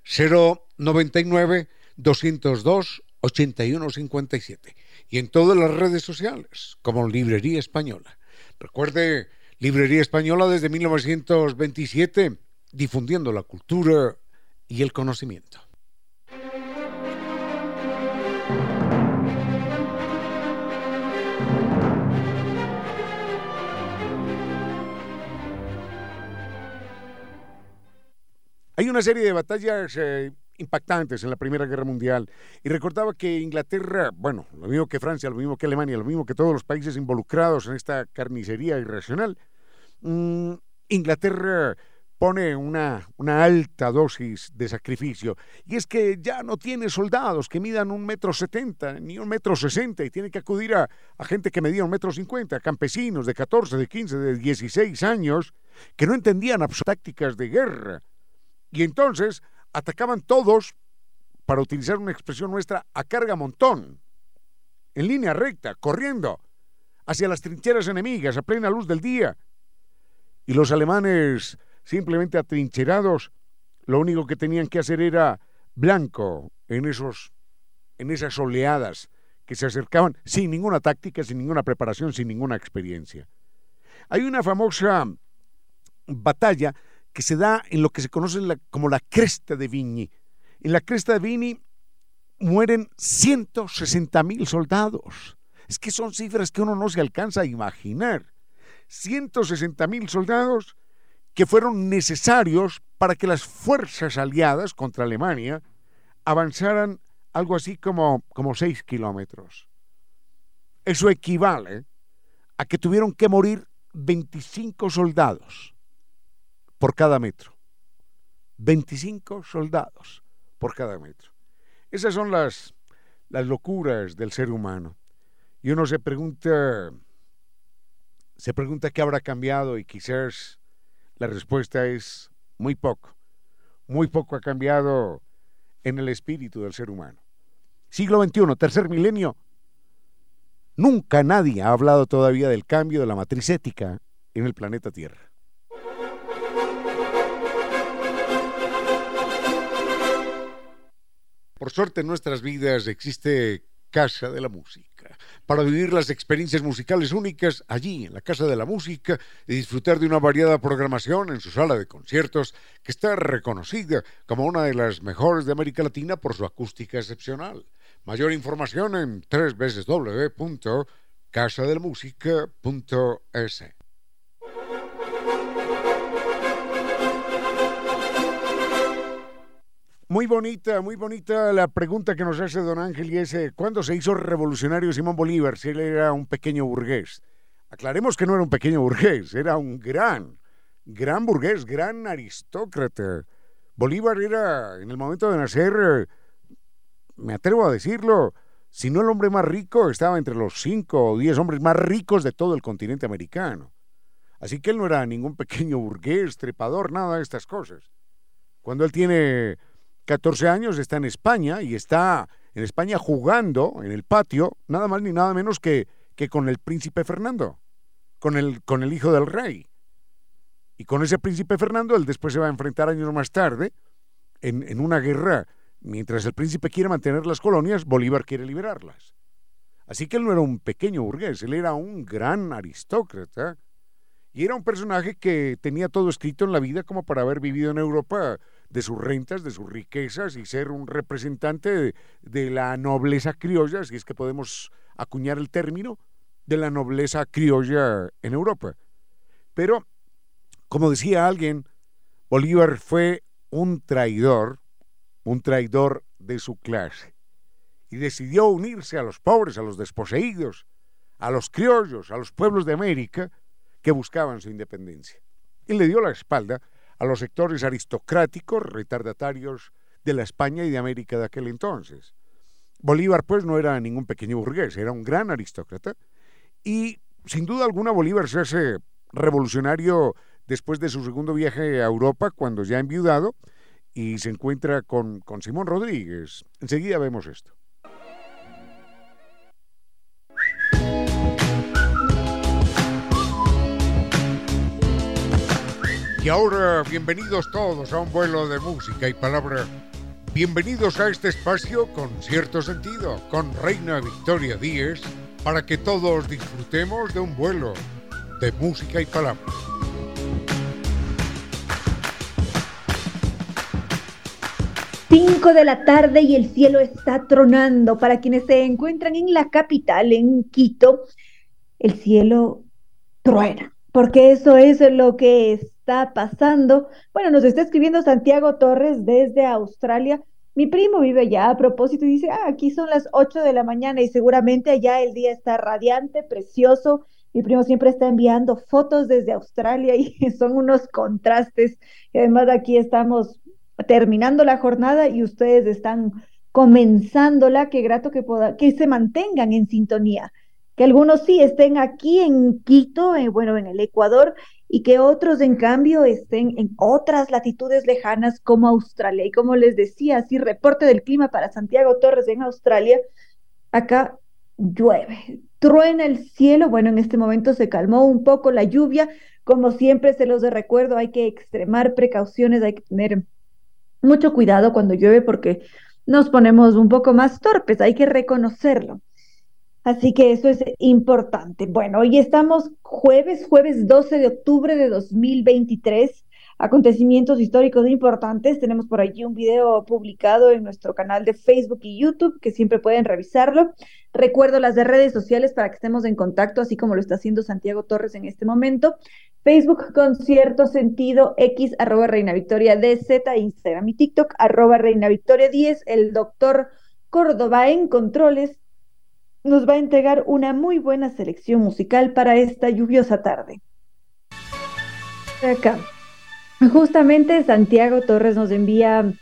099 202 8157 y en todas las redes sociales como Librería Española. Recuerde, Librería Española desde 1927, difundiendo la cultura y el conocimiento. Hay una serie de batallas eh, impactantes en la Primera Guerra Mundial y recordaba que Inglaterra, bueno, lo mismo que Francia, lo mismo que Alemania, lo mismo que todos los países involucrados en esta carnicería irracional, mm, Inglaterra pone una, una, alta dosis de sacrificio. Y es que ya no tiene soldados que midan un metro setenta ni un metro sesenta y tiene que acudir a, a gente que medía un metro cincuenta, campesinos de 14, de 15, de 16 años que no entendían tácticas de guerra. Y entonces atacaban todos, para utilizar una expresión nuestra, a carga montón, en línea recta, corriendo hacia las trincheras enemigas a plena luz del día. Y los alemanes simplemente atrincherados, lo único que tenían que hacer era blanco en, esos, en esas oleadas que se acercaban sin ninguna táctica, sin ninguna preparación, sin ninguna experiencia. Hay una famosa batalla que se da en lo que se conoce como la cresta de Vigny. En la cresta de Vigny mueren 160 mil soldados. Es que son cifras que uno no se alcanza a imaginar. 160 mil soldados que fueron necesarios para que las fuerzas aliadas contra Alemania avanzaran algo así como, como 6 kilómetros. Eso equivale a que tuvieron que morir 25 soldados por cada metro. 25 soldados por cada metro. Esas son las, las locuras del ser humano. Y uno se pregunta, se pregunta qué habrá cambiado y quizás la respuesta es muy poco. Muy poco ha cambiado en el espíritu del ser humano. Siglo XXI, tercer milenio. Nunca nadie ha hablado todavía del cambio de la matriz ética en el planeta Tierra. Por suerte en nuestras vidas existe Casa de la Música, para vivir las experiencias musicales únicas allí, en la Casa de la Música, y disfrutar de una variada programación en su sala de conciertos, que está reconocida como una de las mejores de América Latina por su acústica excepcional. Mayor información en www.casadelmusica.es. Muy bonita, muy bonita la pregunta que nos hace don Ángel y es, eh, ¿cuándo se hizo revolucionario Simón Bolívar si él era un pequeño burgués? Aclaremos que no era un pequeño burgués, era un gran, gran burgués, gran aristócrata. Bolívar era, en el momento de nacer, eh, me atrevo a decirlo, si no el hombre más rico, estaba entre los cinco o diez hombres más ricos de todo el continente americano. Así que él no era ningún pequeño burgués, trepador, nada de estas cosas. Cuando él tiene 14 años, está en España y está en España jugando en el patio, nada más ni nada menos que, que con el príncipe Fernando, con el, con el hijo del rey. Y con ese príncipe Fernando, él después se va a enfrentar años más tarde en, en una guerra Mientras el príncipe quiere mantener las colonias, Bolívar quiere liberarlas. Así que él no era un pequeño burgués, él era un gran aristócrata y era un personaje que tenía todo escrito en la vida como para haber vivido en Europa de sus rentas, de sus riquezas y ser un representante de, la nobleza criolla, si es que podemos acuñar el término, de la nobleza criolla en Europa. Pero, como decía alguien, Bolívar fue un traidor, un traidor de su clase, y decidió unirse a los pobres, a los desposeídos, a los criollos, a los pueblos de América que buscaban su independencia. Y le dio la espalda a los sectores aristocráticos, retardatarios de la España y de América de aquel entonces. Bolívar, pues, no era ningún pequeño burgués, era un gran aristócrata, y sin duda alguna Bolívar se hace revolucionario después de su segundo viaje a Europa, cuando ya ha enviudado, y se encuentra con, con Simón Rodríguez. Enseguida vemos esto. Y ahora, bienvenidos todos a un vuelo de música y palabra. Bienvenidos a este espacio con cierto sentido, con Reina Victoria Díez, para que todos disfrutemos de un vuelo de música y palabra. Cinco de la tarde y el cielo está tronando. Para quienes se encuentran en la capital, en Quito, el cielo truena, porque eso es lo que está pasando. Bueno, nos está escribiendo Santiago Torres desde Australia. Mi primo vive allá a propósito y dice, ah, aquí son las 8 de la mañana y seguramente allá el día está radiante, precioso. Mi primo siempre está enviando fotos desde Australia y son unos contrastes. Además aquí estamos terminando la jornada y ustedes están comenzándola. Qué grato que, que se mantengan en sintonía. Que algunos sí estén aquí en Quito, eh, bueno, en el Ecuador, y que otros, en cambio, estén en otras latitudes lejanas como Australia. Y como les decía, así reporte del clima para Santiago Torres en Australia, acá llueve, truena el cielo. Bueno, en este momento se calmó un poco la lluvia. Como siempre se los recuerdo, hay que extremar precauciones, hay que tener mucho cuidado cuando llueve porque nos ponemos un poco más torpes, hay que reconocerlo. Así que eso es importante. Bueno, hoy estamos jueves, jueves 12 de octubre de 2023 acontecimientos históricos importantes. Tenemos por allí un video publicado en nuestro canal de Facebook y YouTube que siempre pueden revisarlo. Recuerdo las de redes sociales para que estemos en contacto, así como lo está haciendo Santiago Torres en este momento. Facebook con cierto sentido, X arroba Reina Victoria DZ, Instagram y TikTok arroba Reina Victoria 10. El doctor Córdoba en controles nos va a entregar una muy buena selección musical para esta lluviosa tarde. Acá. Justamente Santiago Torres nos envía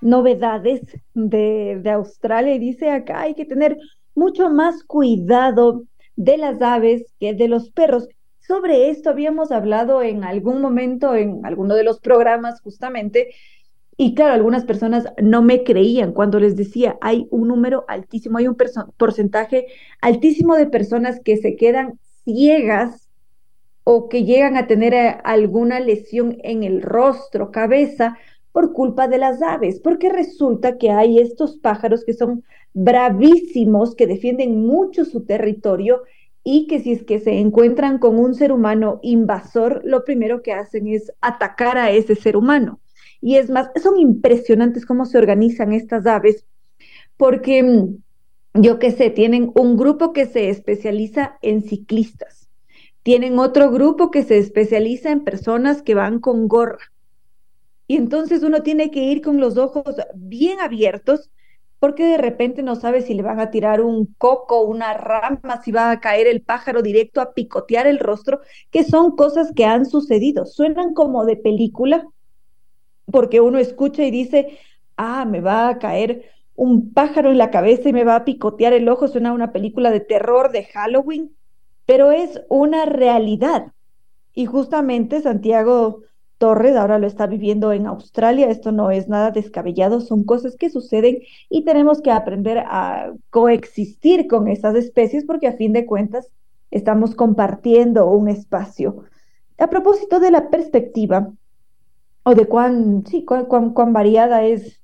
novedades de, Australia y dice acá hay que tener mucho más cuidado de las aves que de los perros. Sobre esto habíamos hablado en algún momento en alguno de los programas justamente y claro, algunas personas no me creían cuando les decía, hay un número altísimo, hay un porcentaje altísimo de personas que se quedan ciegas o que llegan a tener eh, alguna lesión en el rostro, cabeza, por culpa de las aves, porque resulta que hay estos pájaros que son bravísimos, que defienden mucho su territorio y que si es que se encuentran con un ser humano invasor, lo primero que hacen es atacar a ese ser humano. Y es más, son impresionantes cómo se organizan estas aves, porque mm, yo qué sé, tienen un grupo que se especializa en ciclistas tienen otro grupo que se especializa en personas que van con gorra. Y entonces uno tiene que ir con los ojos bien abiertos porque de repente no sabe si le van a tirar un coco, una rama, si va a caer el pájaro directo a picotear el rostro, que son cosas que han sucedido. Suenan como de película, porque uno escucha y dice, ah, me va a caer un pájaro en la cabeza y me va a picotear el ojo, suena una película de terror de Halloween, pero es una realidad. Y justamente Santiago Torres ahora lo está viviendo en Australia. Esto no es nada descabellado, son cosas que suceden y tenemos que aprender a coexistir con estas especies porque a fin de cuentas estamos compartiendo un espacio. A propósito de la perspectiva o de cuán, sí, cuán, cuán variada es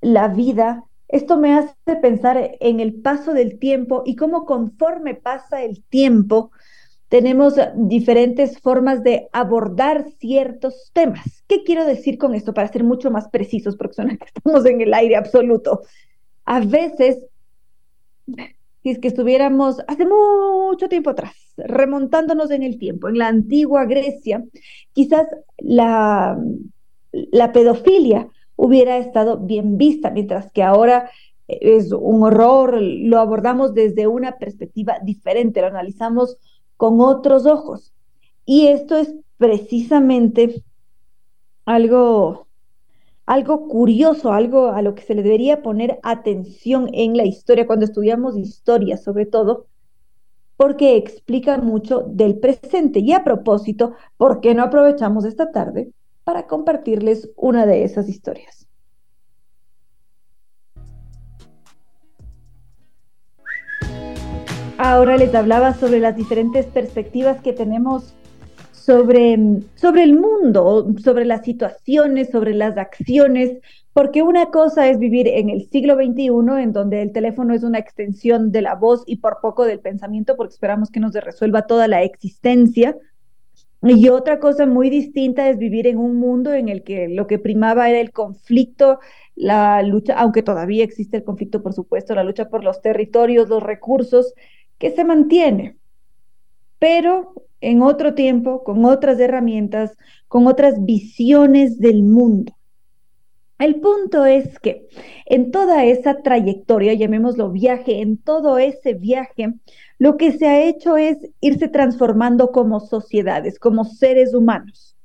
la vida, esto me hace pensar en el paso del tiempo y cómo conforme pasa el tiempo, tenemos diferentes formas de abordar ciertos temas. ¿Qué quiero decir con esto para ser mucho más precisos? Porque suena que estamos en el aire absoluto. A veces, si es que estuviéramos hace mucho tiempo atrás, remontándonos en el tiempo, en la antigua Grecia, quizás la, la pedofilia hubiera estado bien vista, mientras que ahora es un horror, lo abordamos desde una perspectiva diferente, lo analizamos con otros ojos. Y esto es precisamente algo, algo curioso, algo a lo que se le debería poner atención en la historia cuando estudiamos historia, sobre todo, porque explica mucho del presente. Y a propósito, ¿por qué no aprovechamos esta tarde para compartirles una de esas historias. Ahora les hablaba sobre las diferentes perspectivas que tenemos sobre, sobre el mundo, sobre las situaciones, sobre las acciones, porque una cosa es vivir en el siglo XXI, en donde el teléfono es una extensión de la voz y por poco del pensamiento, porque esperamos que nos resuelva toda la existencia, y otra cosa muy distinta es vivir en un mundo en el que lo que primaba era el conflicto, la lucha, aunque todavía existe el conflicto, por supuesto, la lucha por los territorios, los recursos, que se mantiene, pero en otro tiempo, con otras herramientas, con otras visiones del mundo. El punto es que en toda esa trayectoria, llamémoslo viaje, en todo ese viaje, lo que se ha hecho es irse transformando como sociedades, como seres humanos.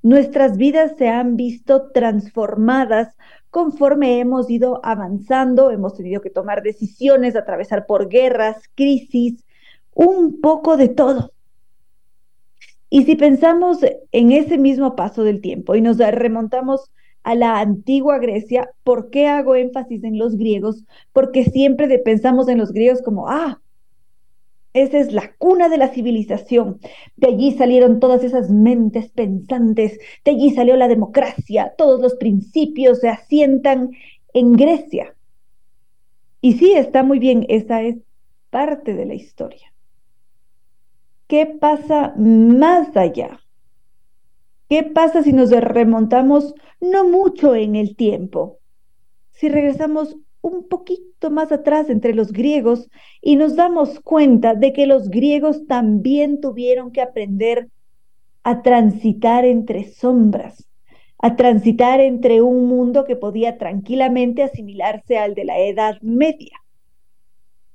Nuestras vidas se han visto transformadas conforme hemos ido avanzando, hemos tenido que tomar decisiones, atravesar por guerras, crisis, un poco de todo. Y si pensamos en ese mismo paso del tiempo y nos remontamos a la antigua Grecia, ¿por qué hago énfasis en los griegos? Porque siempre pensamos en los griegos como, ah, esa es la cuna de la civilización. De allí salieron todas esas mentes pensantes, de allí salió la democracia, todos los principios se asientan en Grecia. Y sí, está muy bien, esa es parte de la historia. ¿Qué pasa más allá? ¿Qué pasa si nos remontamos no mucho en el tiempo? Si regresamos un poquito más atrás entre los griegos y nos damos cuenta de que los griegos también tuvieron que aprender a transitar entre sombras, a transitar entre un mundo que podía tranquilamente asimilarse al de la Edad Media.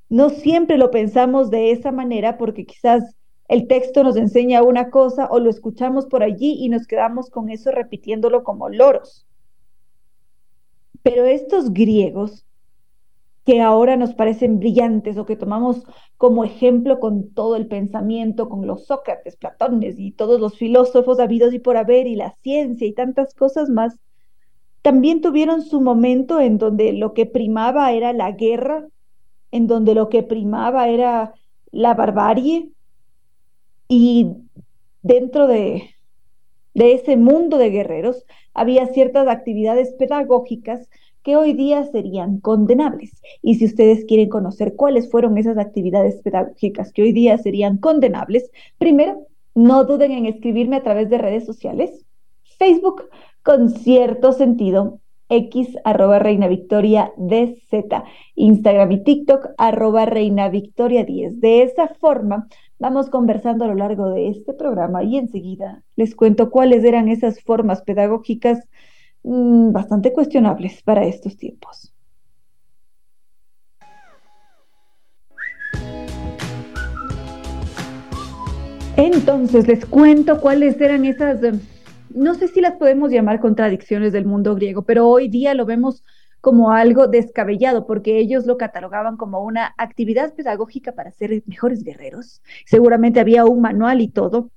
No siempre lo pensamos de esa manera porque quizás el texto nos enseña una cosa o lo escuchamos por allí y nos quedamos con eso repitiéndolo como loros. Pero estos griegos que ahora nos parecen brillantes o que tomamos como ejemplo con todo el pensamiento, con los Sócrates, Platones y todos los filósofos habidos y por haber y la ciencia y tantas cosas más, también tuvieron su momento en donde lo que primaba era la guerra, en donde lo que primaba era la barbarie y dentro de, de ese mundo de guerreros había ciertas actividades pedagógicas que hoy día serían condenables. Y si ustedes quieren conocer cuáles fueron esas actividades pedagógicas que hoy día serían condenables, primero, no duden en escribirme a través de redes sociales, Facebook con cierto sentido, X arroba Reina Victoria DZ, Instagram y TikTok arroba Reina Victoria 10. De esa forma vamos conversando a lo largo de este programa y enseguida les cuento cuáles eran esas formas pedagógicas Mm, bastante cuestionables para estos tiempos. Entonces, les cuento cuáles eran esas, no sé si las podemos llamar contradicciones del mundo griego, pero hoy día lo vemos como algo descabellado, porque ellos lo catalogaban como una actividad pedagógica para ser mejores guerreros. Seguramente había un manual y todo,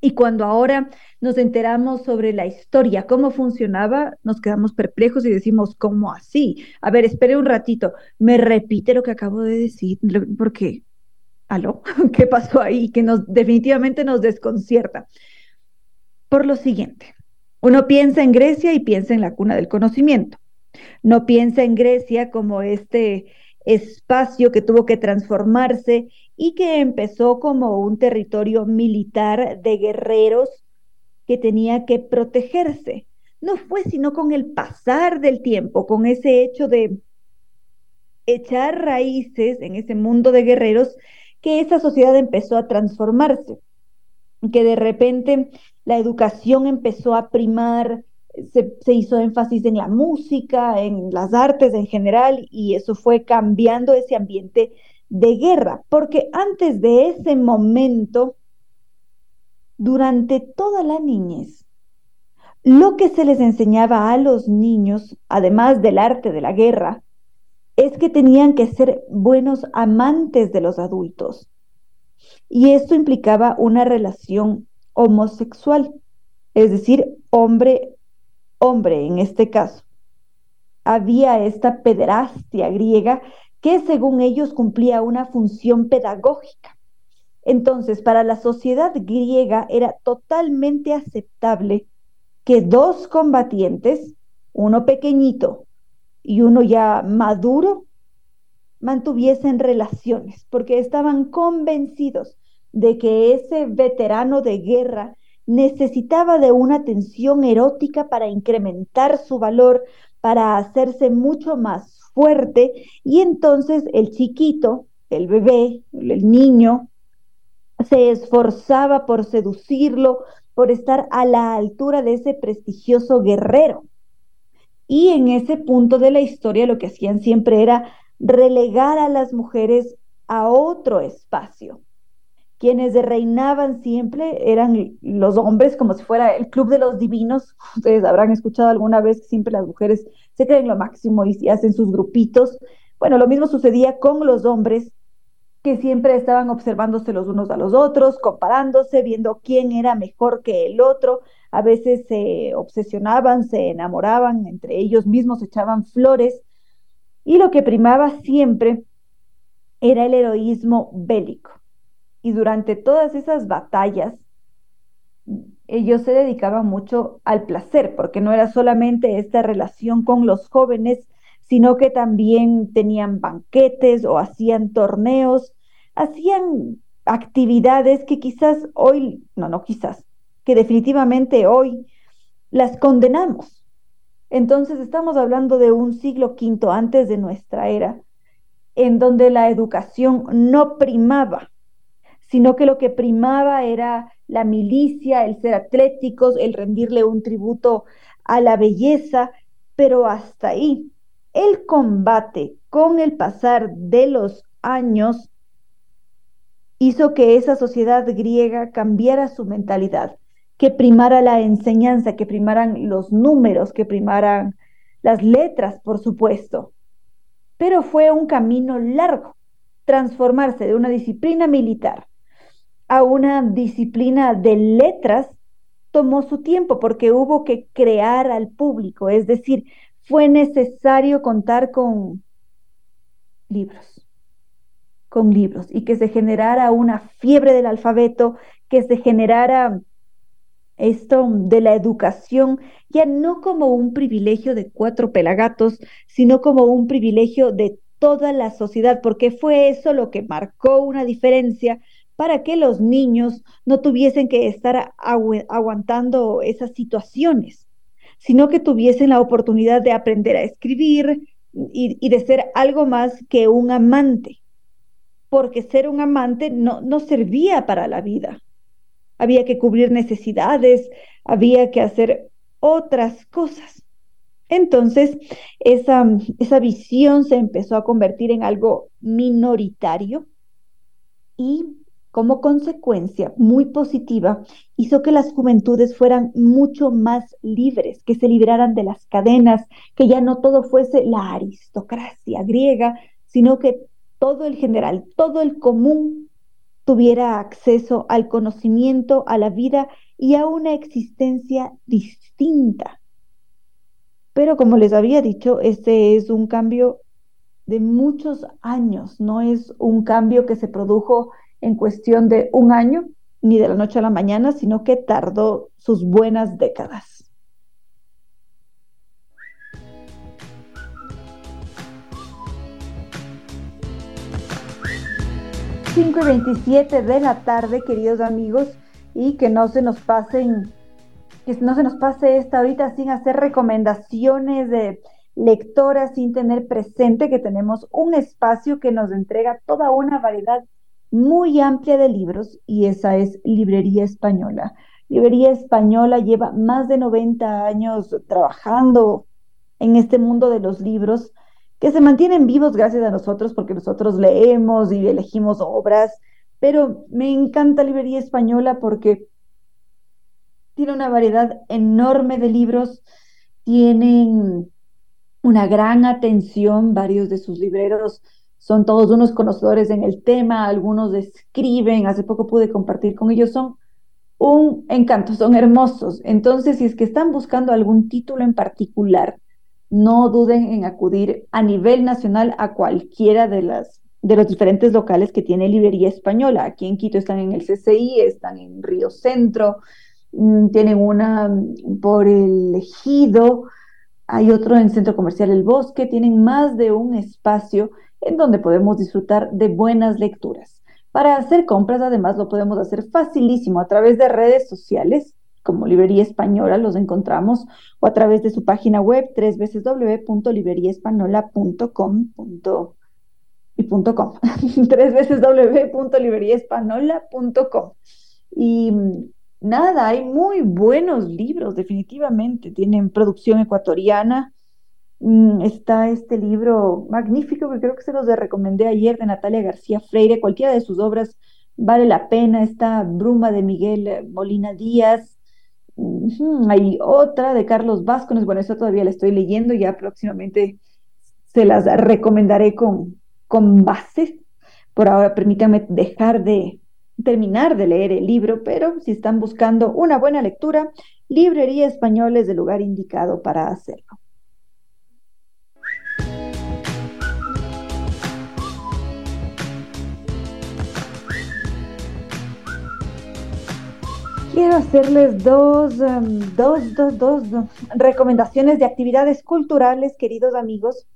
y cuando ahora nos enteramos sobre la historia, cómo funcionaba, nos quedamos perplejos y decimos, ¿cómo así? A ver, espere un ratito, me repite lo que acabo de decir, porque, ¿aló? ¿Qué pasó ahí? Que nos definitivamente nos desconcierta. Por lo siguiente, uno piensa en Grecia y piensa en la cuna del conocimiento. No piensa en Grecia como este espacio que tuvo que transformarse y que empezó como un territorio militar de guerreros que tenía que protegerse. No fue sino con el pasar del tiempo, con ese hecho de echar raíces en ese mundo de guerreros, que esa sociedad empezó a transformarse, que de repente la educación empezó a primar, se, hizo énfasis en la música, en las artes en general, y eso fue cambiando ese ambiente de guerra, porque antes de ese momento, durante toda la niñez, lo que se les enseñaba a los niños, además del arte de la guerra, es que tenían que ser buenos amantes de los adultos. Y esto implicaba una relación homosexual, es decir, hombre, hombre en este caso. Había esta pederastia griega que según ellos cumplía una función pedagógica. Entonces, para la sociedad griega era totalmente aceptable que dos combatientes, uno pequeñito y uno ya maduro, mantuviesen relaciones, porque estaban convencidos de que ese veterano de guerra necesitaba de una atención erótica para incrementar su valor, para hacerse mucho más fuerte, y entonces el chiquito, el bebé, el niño, se esforzaba por seducirlo, por estar a la altura de ese prestigioso guerrero. Y en ese punto de la historia lo que hacían siempre era relegar a las mujeres a otro espacio. Quienes reinaban siempre eran los hombres, como si fuera el club de los divinos. Ustedes habrán escuchado alguna vez que siempre las mujeres se creen lo máximo y hacen sus grupitos. Bueno, lo mismo sucedía con los hombres que siempre estaban observándose los unos a los otros, comparándose, viendo quién era mejor que el otro. A veces se obsesionaban, se enamoraban, entre ellos mismos echaban flores. Y lo que primaba siempre era el heroísmo bélico. Y durante todas esas batallas, ellos se dedicaban mucho al placer, porque no era solamente esta relación con los jóvenes, sino que también tenían banquetes o hacían torneos, hacían actividades que quizás hoy, no, no quizás, que definitivamente hoy las condenamos. Entonces estamos hablando de un siglo quinto antes de nuestra era, en donde la educación no primaba, sino que lo que primaba era la milicia, el ser atléticos, el rendirle un tributo a la belleza, pero hasta ahí el combate con el pasar de los años hizo que esa sociedad griega cambiara su mentalidad, que primara la enseñanza, que primaran los números, que primaran las letras, por supuesto. Pero fue un camino largo transformarse de una disciplina militar a una disciplina de letras tomó su tiempo porque hubo que crear al público, es decir, fue necesario contar con libros, con libros, y que se generara una fiebre del alfabeto, que se generara esto de la educación, ya no como un privilegio de cuatro pelagatos, sino como un privilegio de toda la sociedad, porque fue eso lo que marcó una diferencia para que los niños no tuviesen que estar aguantando esas situaciones sino que tuviesen la oportunidad de aprender a escribir y, de ser algo más que un amante, porque ser un amante no, no servía para la vida. Había que cubrir necesidades, había que hacer otras cosas. Entonces, esa, esa visión se empezó a convertir en algo minoritario y como consecuencia muy positiva, hizo que las juventudes fueran mucho más libres, que se libraran de las cadenas, que ya no todo fuese la aristocracia griega, sino que todo el general, todo el común tuviera acceso al conocimiento, a la vida y a una existencia distinta. Pero como les había dicho, este es un cambio de muchos años, no es un cambio que se produjo en cuestión de un año, ni de la noche a la mañana, sino que tardó sus buenas décadas. Cinco de la tarde, queridos amigos, y que no se nos pasen, que no se nos pase esta ahorita sin hacer recomendaciones de lectoras, sin tener presente que tenemos un espacio que nos entrega toda una variedad muy amplia de libros y esa es Librería Española. Librería Española lleva más de 90 años trabajando en este mundo de los libros que se mantienen vivos gracias a nosotros porque nosotros leemos y elegimos obras, pero me encanta Librería Española porque tiene una variedad enorme de libros, tienen una gran atención, varios de sus libreros son todos unos conocedores en el tema, algunos escriben, hace poco pude compartir con ellos, son un encanto, son hermosos. Entonces, si es que están buscando algún título en particular, no duden en acudir a nivel nacional a cualquiera de las de los diferentes locales que tiene Librería Española. Aquí en Quito están en el CCI, están en Río Centro, mm, tienen una mm, por el Ejido, hay otro en Centro Comercial El Bosque, tienen más de un espacio en donde podemos disfrutar de buenas lecturas. Para hacer compras, además, lo podemos hacer facilísimo a través de redes sociales como Librería Española los encontramos o a través de su página web www.libreriaespanola.com y punto com www.libreriaespanola.com y nada, hay muy buenos libros definitivamente, tienen producción ecuatoriana mm, está este libro magnífico que creo que se los recomendé ayer de Natalia García Freire, cualquiera de sus obras vale la pena, está Bruma de Miguel Molina Díaz, hay otra de Carlos Vázquez, bueno, eso todavía la estoy leyendo, ya próximamente se las recomendaré con, con bases. Por ahora permítanme dejar de terminar de leer el libro, pero si están buscando una buena lectura, Librería Española es el lugar indicado para hacerlo. Quiero hacerles em, dos, dos, dos, dos recomendaciones de actividades culturales, queridos amigos,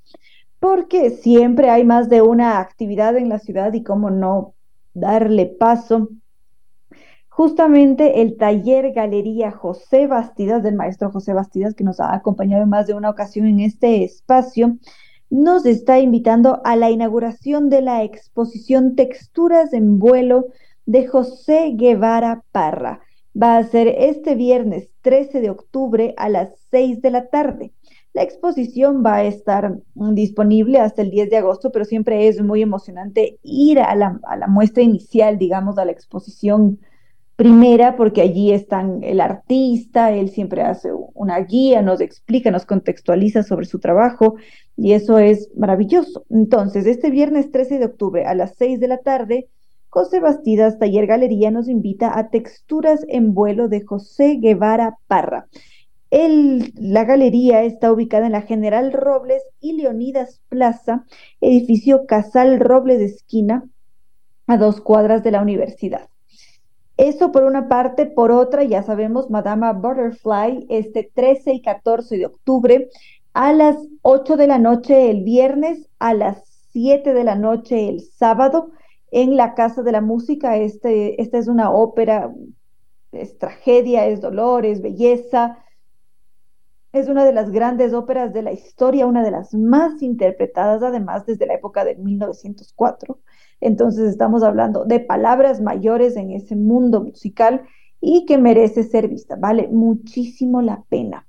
porque siempre hay más de una actividad en la ciudad y cómo no darle paso. Justamente el taller Galería José Bastidas, del maestro José Bastidas, que nos ha acompañado en más de una ocasión en este espacio, nos está invitando a la inauguración de la exposición Texturas en vuelo de José Guevara Parra va a ser este viernes 13 de octubre a las 6 de la tarde. La exposición va a estar disponible hasta el 10 de agosto, pero siempre es muy emocionante ir a la, muestra inicial, digamos, a la exposición primera, porque allí están el artista, él siempre hace una guía, nos explica, nos contextualiza sobre su trabajo y eso es maravilloso. Entonces, este viernes 13 de octubre a las 6 de la tarde José Bastidas Taller Galería nos invita a Texturas en Vuelo de José Guevara Parra. la galería está ubicada en la General Robles y Leonidas Plaza, edificio Casal Robles de esquina, a dos cuadras de la universidad. Eso por una parte, por otra, ya sabemos, Madama Butterfly, este 13 y 14 de octubre, a las 8 de la noche el viernes, a las 7 de la noche el sábado, en la Casa de la Música. Este, esta es una ópera, es tragedia, es dolor, es belleza. Es una de las grandes óperas de la historia, una de las más interpretadas además desde la época de 1904. Entonces estamos hablando de palabras mayores en ese mundo musical y que merece ser vista. Vale muchísimo la pena.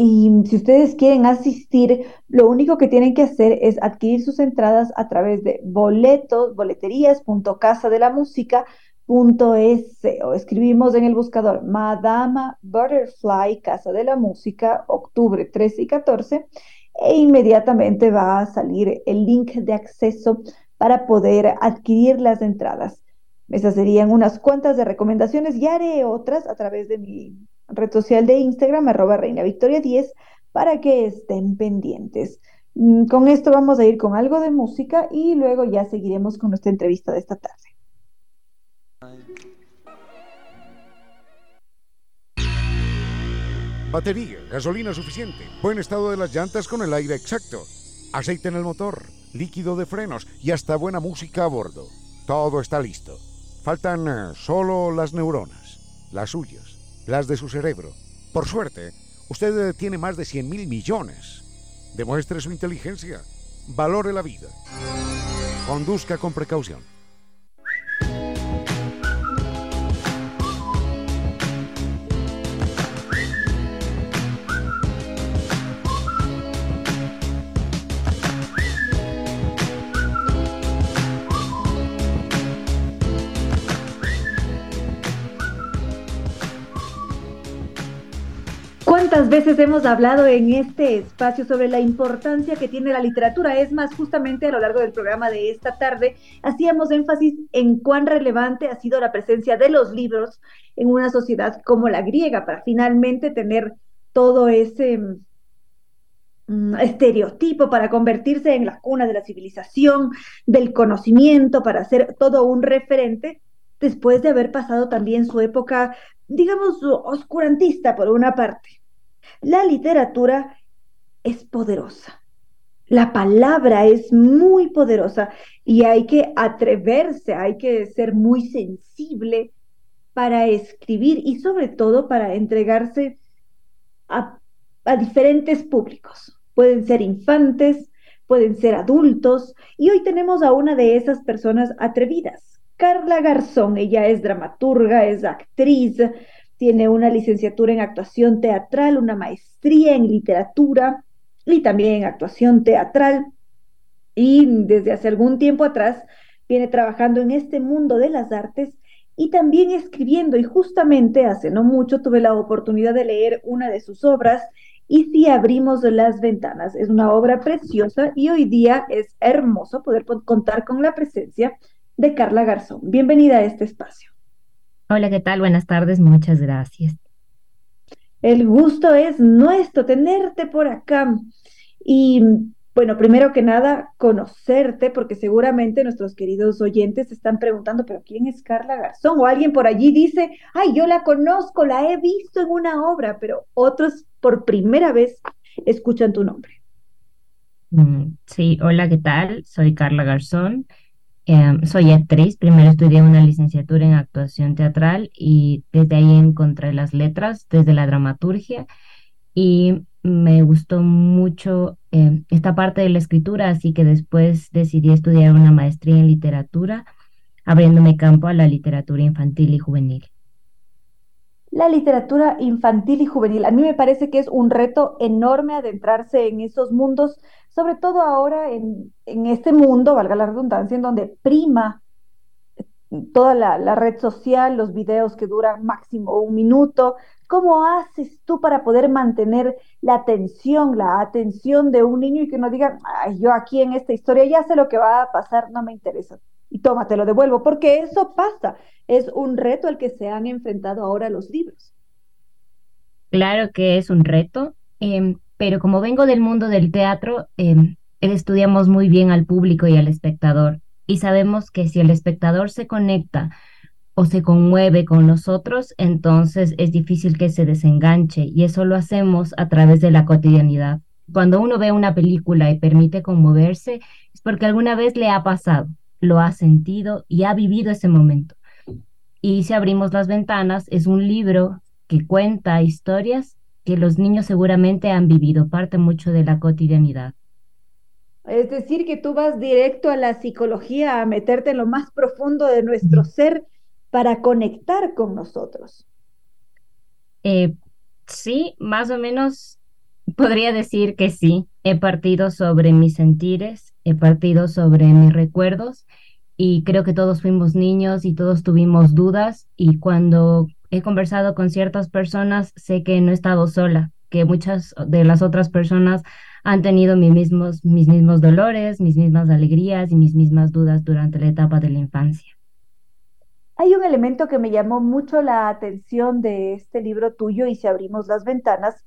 Y si ustedes quieren asistir, lo único que tienen que hacer es adquirir sus entradas a través de boletos, boleterías.casadelamusica.es o escribimos en el buscador Madama Butterfly Casa de la Música, octubre 13 y 14, e inmediatamente va a salir el link de acceso para poder adquirir las entradas. Esas serían unas cuantas de recomendaciones y haré otras a través de mi red social de Instagram, arroba Reina Victoria 10, para que estén pendientes. Mm, con esto vamos a ir con algo de música y luego ya seguiremos con nuestra entrevista de esta tarde. Batería, gasolina suficiente, buen estado de las llantas con el aire exacto, aceite en el motor líquido de frenos y hasta buena música a bordo. Todo está listo. Faltan eh, solo las neuronas, las suyas, las de su cerebro. Por suerte, usted eh, tiene más de 100 mil millones. Demuestre su inteligencia. Valore la vida. Conduzca con precaución. ¿Cuántas veces hemos hablado en este espacio sobre la importancia que tiene la literatura? Es más, justamente a lo largo del programa de esta tarde hacíamos énfasis en cuán relevante ha sido la presencia de los libros en una sociedad como la griega para finalmente tener todo ese mm, estereotipo para convertirse en la cuna de la civilización, del conocimiento, para ser todo un referente, después de haber pasado también su época, digamos, oscurantista por una parte. La literatura es poderosa. La palabra es muy poderosa y hay que atreverse, hay que ser muy sensible para escribir y sobre todo para entregarse a, diferentes públicos. Pueden ser infantes, pueden ser adultos y hoy tenemos a una de esas personas atrevidas. Carla Garzón, ella es dramaturga, es actriz, tiene una licenciatura en actuación teatral, una maestría en literatura y también en actuación teatral. Y desde hace algún tiempo atrás viene trabajando en este mundo de las artes y también escribiendo. Y justamente hace no mucho tuve la oportunidad de leer una de sus obras y si abrimos las ventanas. Es una obra preciosa y hoy día es hermoso poder contar con la presencia de Carla Garzón. Bienvenida a este espacio. Hola, ¿qué tal? Buenas tardes, muchas gracias. El gusto es nuestro tenerte por acá. Y bueno, primero que nada, conocerte, porque seguramente nuestros queridos oyentes están preguntando, pero ¿quién es Carla Garzón? O alguien por allí dice, ay, yo la conozco, la he visto en una obra, pero otros por primera vez escuchan tu nombre. Mm, sí, hola, ¿qué tal? Soy Carla Garzón. Em, soy actriz, primero estudié una licenciatura en actuación teatral y desde ahí encontré las letras, desde la dramaturgia y me gustó mucho em, esta parte de la escritura, así que después decidí estudiar una maestría en literatura, abriéndome campo a la literatura infantil y juvenil. La literatura infantil y juvenil, a mí me parece que es un reto enorme adentrarse en esos mundos sobre todo ahora en, este mundo, valga la redundancia, en donde prima toda la, red social, los videos que duran máximo un minuto. ¿Cómo haces tú para poder mantener la atención, la atención de un niño y que no diga, Ay, yo aquí en esta historia ya sé lo que va a pasar, no me interesa? Y toma, lo devuelvo, porque eso pasa. Es un reto al que se han enfrentado ahora los libros. Claro que es un reto. Em, pero como vengo del mundo del teatro, em, estudiamos muy bien al público y al espectador y sabemos que si el espectador se conecta o se conmueve con nosotros, entonces es difícil que se desenganche y eso lo hacemos a través de la cotidianidad. Cuando uno ve una película y permite conmoverse, es porque alguna vez le ha pasado, lo ha sentido y ha vivido ese momento. Y si abrimos las ventanas, es un libro que cuenta historias que los niños seguramente han vivido, parte mucho de la cotidianidad. Es decir, que tú vas directo a la psicología, a meterte en lo más profundo de nuestro ser para conectar con nosotros. Eh, sí, más o menos podría decir que sí. He partido sobre mis sentires, he partido sobre mis recuerdos y creo que todos fuimos niños y todos tuvimos dudas y cuando he conversado con ciertas personas, sé que no he estado sola, que muchas de las otras personas han tenido mis mismos, mis mismos dolores, mis mismas alegrías y mis mismas dudas durante la etapa de la infancia. Hay un elemento que me llamó mucho la atención de este libro tuyo y si abrimos las ventanas,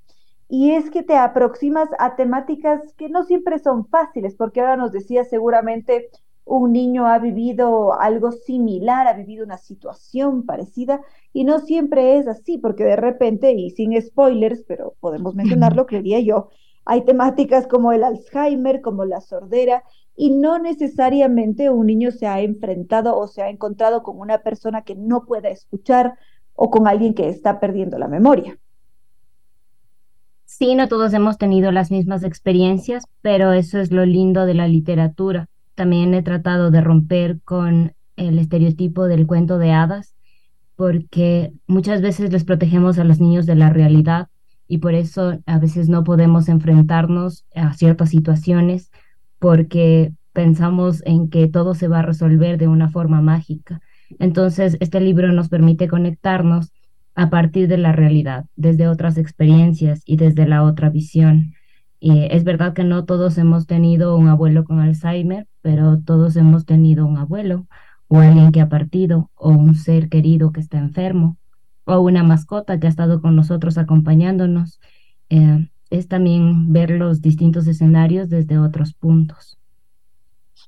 y es que te aproximas a temáticas que no siempre son fáciles, porque ahora nos decías seguramente un niño ha vivido algo similar, ha vivido una situación parecida y no siempre es así, porque de repente, y sin spoilers, pero podemos mencionarlo, creería yo, hay temáticas como el Alzheimer, como la sordera, y no necesariamente un niño se ha enfrentado o se ha encontrado con una persona que no pueda escuchar o con alguien que está perdiendo la memoria. Sí, no todos hemos tenido las mismas experiencias, pero eso es lo lindo de la literatura. También he tratado de romper con el estereotipo del cuento de hadas, porque muchas veces les protegemos a los niños de la realidad y por eso a veces no podemos enfrentarnos a ciertas situaciones porque pensamos en que todo se va a resolver de una forma mágica. Entonces, este libro nos permite conectarnos a partir de la realidad, desde otras experiencias y desde la otra visión. Es verdad que no todos hemos tenido un abuelo con Alzheimer, pero todos hemos tenido un abuelo o alguien que ha partido o un ser querido que está enfermo o una mascota que ha estado con nosotros acompañándonos. Eh, es también ver los distintos escenarios desde otros puntos.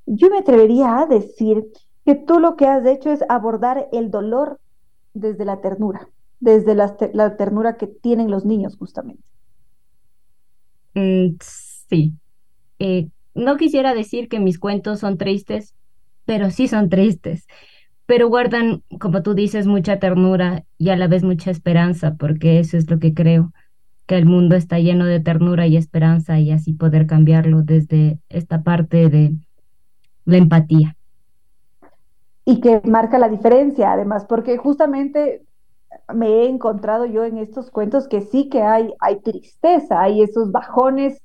Yo me atrevería a decir que tú lo que has hecho es abordar el dolor desde la ternura desde la, ternura que tienen los niños justamente. Mm, sí. Eh, no quisiera decir que mis cuentos son tristes, pero sí son tristes. Pero guardan, como tú dices, mucha ternura y a la vez mucha esperanza, porque eso es lo que creo, que el mundo está lleno de ternura y esperanza y así poder cambiarlo desde esta parte de la empatía. Y que marca la diferencia, además, porque justamente me he encontrado yo en estos cuentos que sí que hay, hay tristeza, hay esos bajones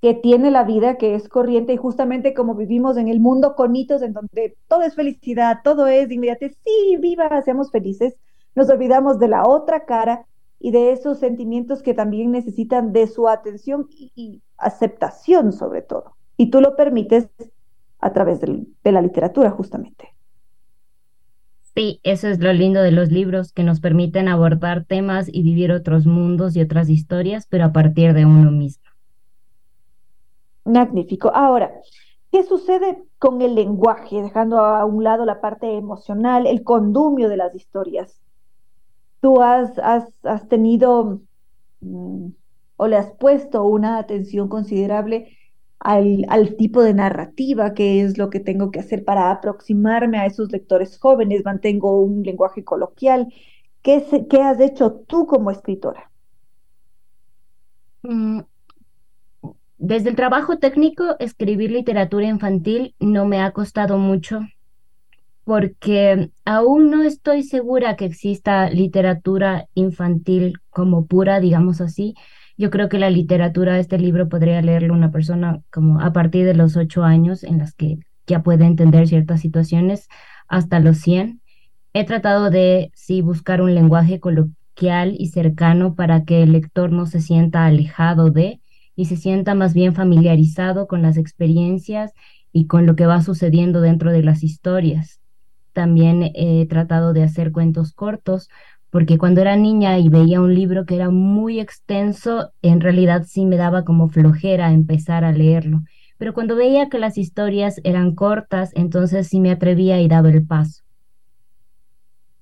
que tiene la vida que es corriente y justamente como vivimos en el mundo con hitos en donde todo es felicidad, todo es inmediate, sí, viva, seamos felices, nos olvidamos de la otra cara y de esos sentimientos que también necesitan de su atención y, aceptación sobre todo. Y tú lo permites a través de la literatura justamente. Sí, eso es lo lindo de los libros, que nos permiten abordar temas y vivir otros mundos y otras historias, pero a partir de uno mismo. Magnífico. Ahora, ¿qué sucede con el lenguaje, dejando a un lado la parte emocional, el condumio de las historias? ¿Tú has, has, has tenido mm, o le has puesto una atención considerable al, tipo de narrativa, que es lo que tengo que hacer para aproximarme a esos lectores jóvenes, mantengo un lenguaje coloquial. ¿Qué, has hecho tú como escritora? Mm, desde el trabajo técnico, escribir literatura infantil no me ha costado mucho porque aún no estoy segura que exista literatura infantil como pura, digamos así. Yo creo que la literatura, este libro podría leerlo una persona como a partir de los ocho años en las que ya puede entender ciertas situaciones hasta los cien. He tratado de, sí, buscar un lenguaje coloquial y cercano para que el lector no se sienta alejado de y se sienta más bien familiarizado con las experiencias y con lo que va sucediendo dentro de las historias. También he tratado de hacer cuentos cortos porque cuando era niña y veía un libro que era muy extenso, en realidad sí me daba como flojera empezar a leerlo. Pero cuando veía que las historias eran cortas, entonces sí me atrevía y daba el paso.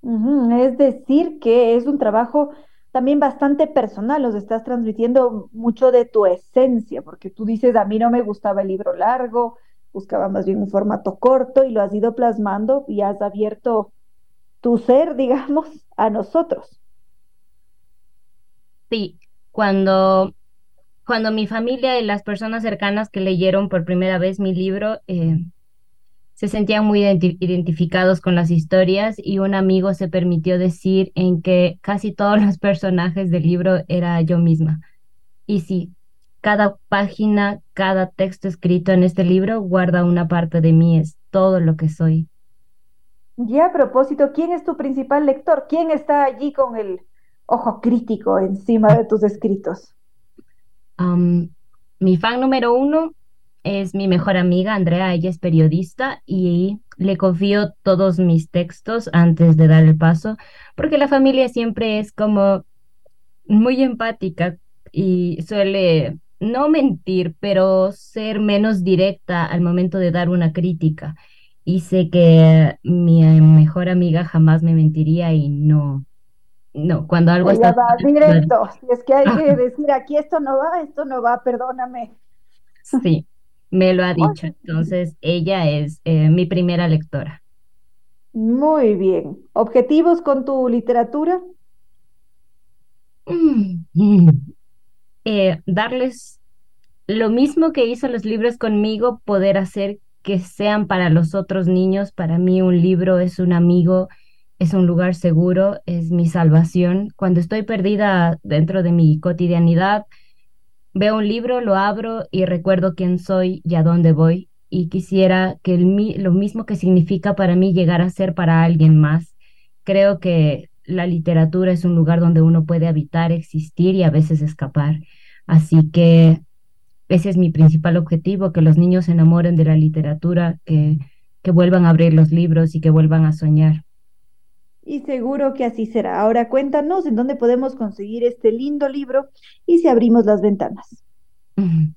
Es decir, que es un trabajo también bastante personal, os estás transmitiendo mucho de tu esencia, porque tú dices, a mí no me gustaba el libro largo, buscaba más bien un formato corto y lo has ido plasmando y has abierto tu ser, digamos, a nosotros. Sí, cuando, cuando mi familia y las personas cercanas que leyeron por primera vez mi libro eh, se sentían muy identificados con las historias y un amigo se permitió decir en que casi todos los personajes del libro era yo misma. Y sí, cada página, cada texto escrito en este libro guarda una parte de mí, es todo lo que soy. Y a propósito, ¿quién es tu principal lector? ¿Quién está allí con el ojo crítico encima de tus escritos? mi fan número uno es mi mejor amiga, Andrea. Ella es periodista y le confío todos mis textos antes de dar el paso, porque la familia siempre es como muy empática y suele no mentir, pero ser menos directa al momento de dar una crítica y sé que mi mejor amiga jamás me mentiría y no, no, cuando algo está... Va directo, si es que hay que decir aquí esto no va, esto no va, perdóname. Sí, me lo ha dicho. Entonces, ella es eh, mi primera lectora. Muy bien. ¿Objetivos con tu literatura? Eh, darles lo mismo que hizo los libros conmigo, poder hacer que sean para los otros niños. Para mí un libro es un amigo, es un lugar seguro, es mi salvación. Cuando estoy perdida dentro de mi cotidianidad, veo un libro, lo abro y recuerdo quién soy y a dónde voy. Y quisiera que lo mismo que significa para mí llegar a ser para alguien más. Creo que la literatura es un lugar donde uno puede habitar, existir y a veces escapar. Así que ese es mi principal objetivo, que los niños se enamoren de la literatura, que, que vuelvan a abrir los libros y que vuelvan a soñar. Y seguro que así será. Ahora cuéntanos en dónde podemos conseguir este lindo libro y si abrimos las ventanas.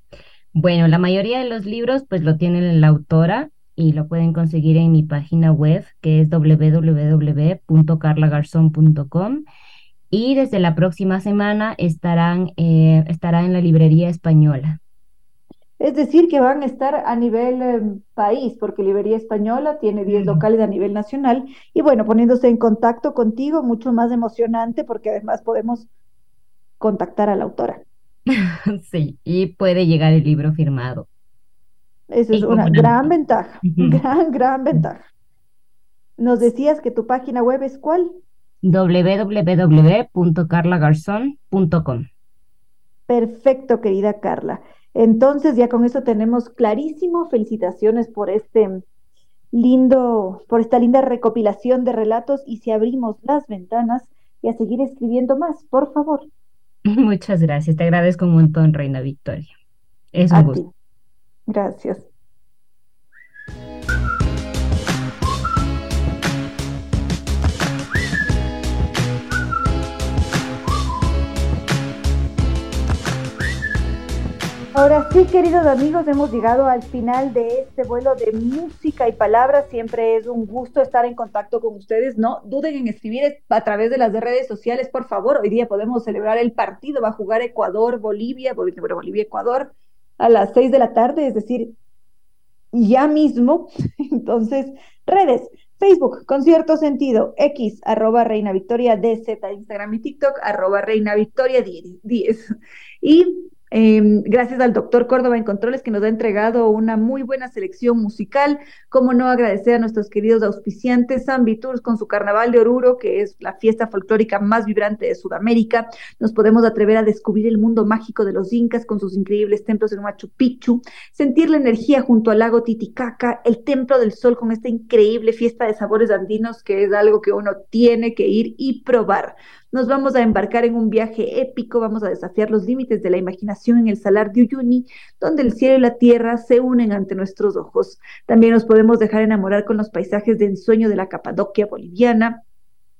Bueno, la mayoría de los libros pues lo tiene la autora y lo pueden conseguir en mi página web que es www.carlagarzón.com y desde la próxima semana estarán, eh, estará en la librería española. Es decir, que van a estar a nivel em, país, porque Librería Española tiene 10 locales a nivel nacional. Y bueno, poniéndose en contacto contigo, mucho más emocionante, porque además podemos contactar a la autora. sí, y puede llegar el libro firmado. Esa es una gran ventaja, gran, gran ventaja. Nos decías que tu página web es cuál? www.carlagarzón.com. Perfecto, querida Carla. Entonces, ya con eso tenemos clarísimo. Felicitaciones por este lindo, por esta linda recopilación de relatos y si abrimos las ventanas y a seguir escribiendo más, por favor. Muchas gracias, te agradezco un montón, Reina Victoria. Es un gusto. Gracias. Ahora sí, queridos amigos, hemos llegado al final de este vuelo de música y palabras. Siempre es un gusto estar en contacto con ustedes. No duden en escribir a través de las redes sociales, por favor. Hoy día podemos celebrar el partido. Va a jugar Ecuador, Bolivia, Bolivia, Ecuador a las seis de la tarde, es decir, ya mismo. Entonces, redes. Facebook, con cierto sentido, X, arroba Reina Victoria DZ, Instagram y TikTok, arroba Reina Victoria 10. Y Em, gracias al doctor Córdoba en Controles que nos ha entregado una muy buena selección musical. Como no agradecer a nuestros queridos auspiciantes, San Tours con su Carnaval de Oruro, que es la fiesta folclórica más vibrante de Sudamérica. Nos podemos atrever a descubrir el mundo mágico de los incas con sus increíbles templos en Machu Picchu, sentir la energía junto al lago Titicaca, el Templo del Sol con esta increíble fiesta de sabores andinos que es algo que uno tiene que ir y probar. Nos vamos a embarcar en un viaje épico, vamos a desafiar los límites de la imaginación en el Salar de Uyuni, donde el cielo y la tierra se unen ante nuestros ojos. También nos podemos dejar enamorar con los paisajes de ensueño de la Capadoquia boliviana,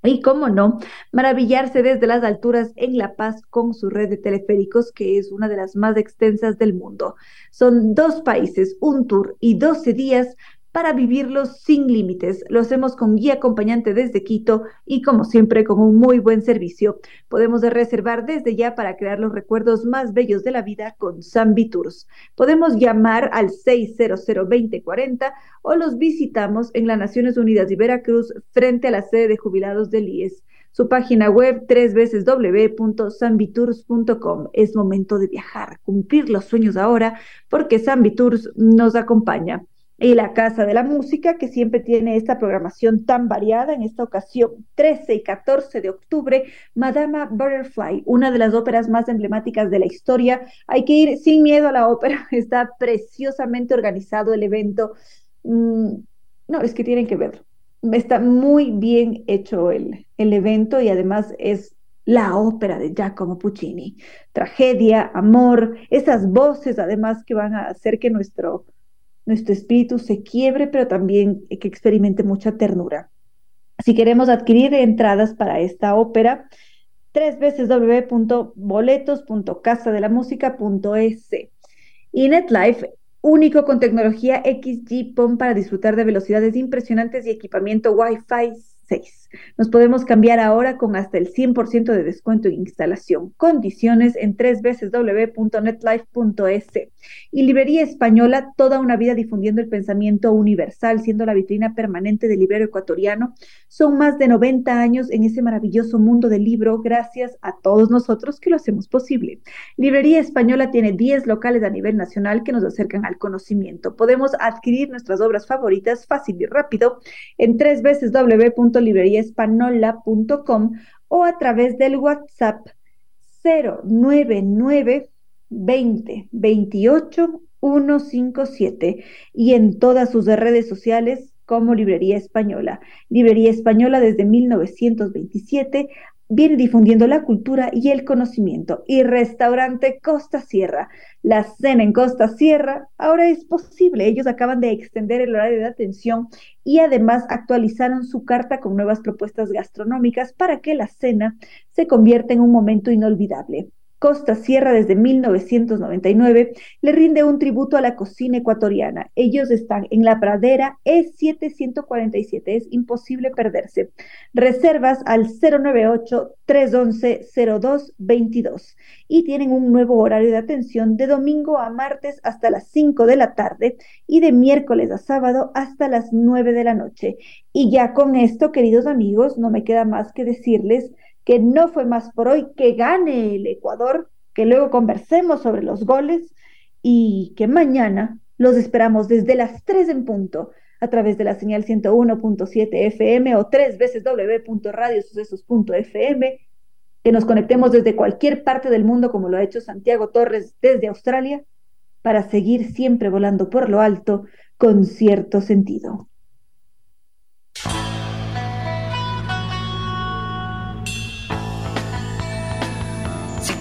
y cómo no, maravillarse desde las alturas en La Paz con su red de teleféricos, que es una de las más extensas del mundo. Son dos países, un tour y 12 días para vivirlos sin límites. Lo hacemos con guía acompañante desde Quito y como siempre con un muy buen servicio. Podemos reservar desde ya para crear los recuerdos más bellos de la vida con Zambi. Podemos llamar al 600-2040 o los visitamos en las Naciones Unidas de Veracruz frente a la sede de jubilados del IES. Su página web tres veces www.sambitours.com. Es momento de viajar, cumplir los sueños ahora porque Tours nos acompaña y la Casa de la Música, que siempre tiene esta programación tan variada. En esta ocasión, 13 y 14 de octubre, Madama Butterfly, una de las óperas más emblemáticas de la historia. Hay que ir sin miedo a la ópera, está preciosamente organizado el evento. Mm, no, es que tienen que verlo. Está muy bien hecho el, el evento y además es la ópera de Giacomo Puccini. Tragedia, amor, esas voces además que van a hacer que nuestro nuestro espíritu se quiebre, pero también que experimente mucha ternura. Si queremos adquirir entradas para esta ópera, tres veces www.boletos.casadelamusica.es. Y NetLife, único con tecnología XG POM para disfrutar de velocidades impresionantes y equipamiento Wi-Fi 6. Nos podemos cambiar ahora con hasta el 100% de descuento en instalación. Condiciones en www.netlife.es. Y Librería Española, toda una vida difundiendo el pensamiento universal, siendo la vitrina permanente del librero ecuatoriano. Son más de 90 años en ese maravilloso mundo del libro, gracias a todos nosotros que lo hacemos posible. Librería Española tiene 10 locales a nivel nacional que nos acercan al conocimiento. Podemos adquirir nuestras obras favoritas fácil y rápido en tres veces www.libreriaespanola.com o a través del WhatsApp 099 20 28 157 y en todas sus redes sociales como Librería Española. Librería Española desde 1927 viene difundiendo la cultura y el conocimiento. Y restaurante Costa Sierra. La cena en Costa Sierra ahora es posible. Ellos acaban de extender el horario de atención y además actualizaron su carta con nuevas propuestas gastronómicas para que la cena se convierta en un momento inolvidable. Costa Sierra desde 1999 le rinde un tributo a la cocina ecuatoriana. Ellos están en la pradera E7147, es imposible perderse. Reservas al 098-311-0222 y tienen un nuevo horario de atención de domingo a martes hasta las 5 de la tarde y de miércoles a sábado hasta las 9 de la noche. Y ya con esto, queridos amigos, no me queda más que decirles que no fue más por hoy, que gane el Ecuador, que luego conversemos sobre los goles y que mañana los esperamos desde las 3 en punto a través de la señal 101.7 FM o tres veces www.radiosucesos.fm, que nos conectemos desde cualquier parte del mundo como lo ha hecho Santiago Torres desde Australia, para seguir siempre volando por lo alto con cierto sentido.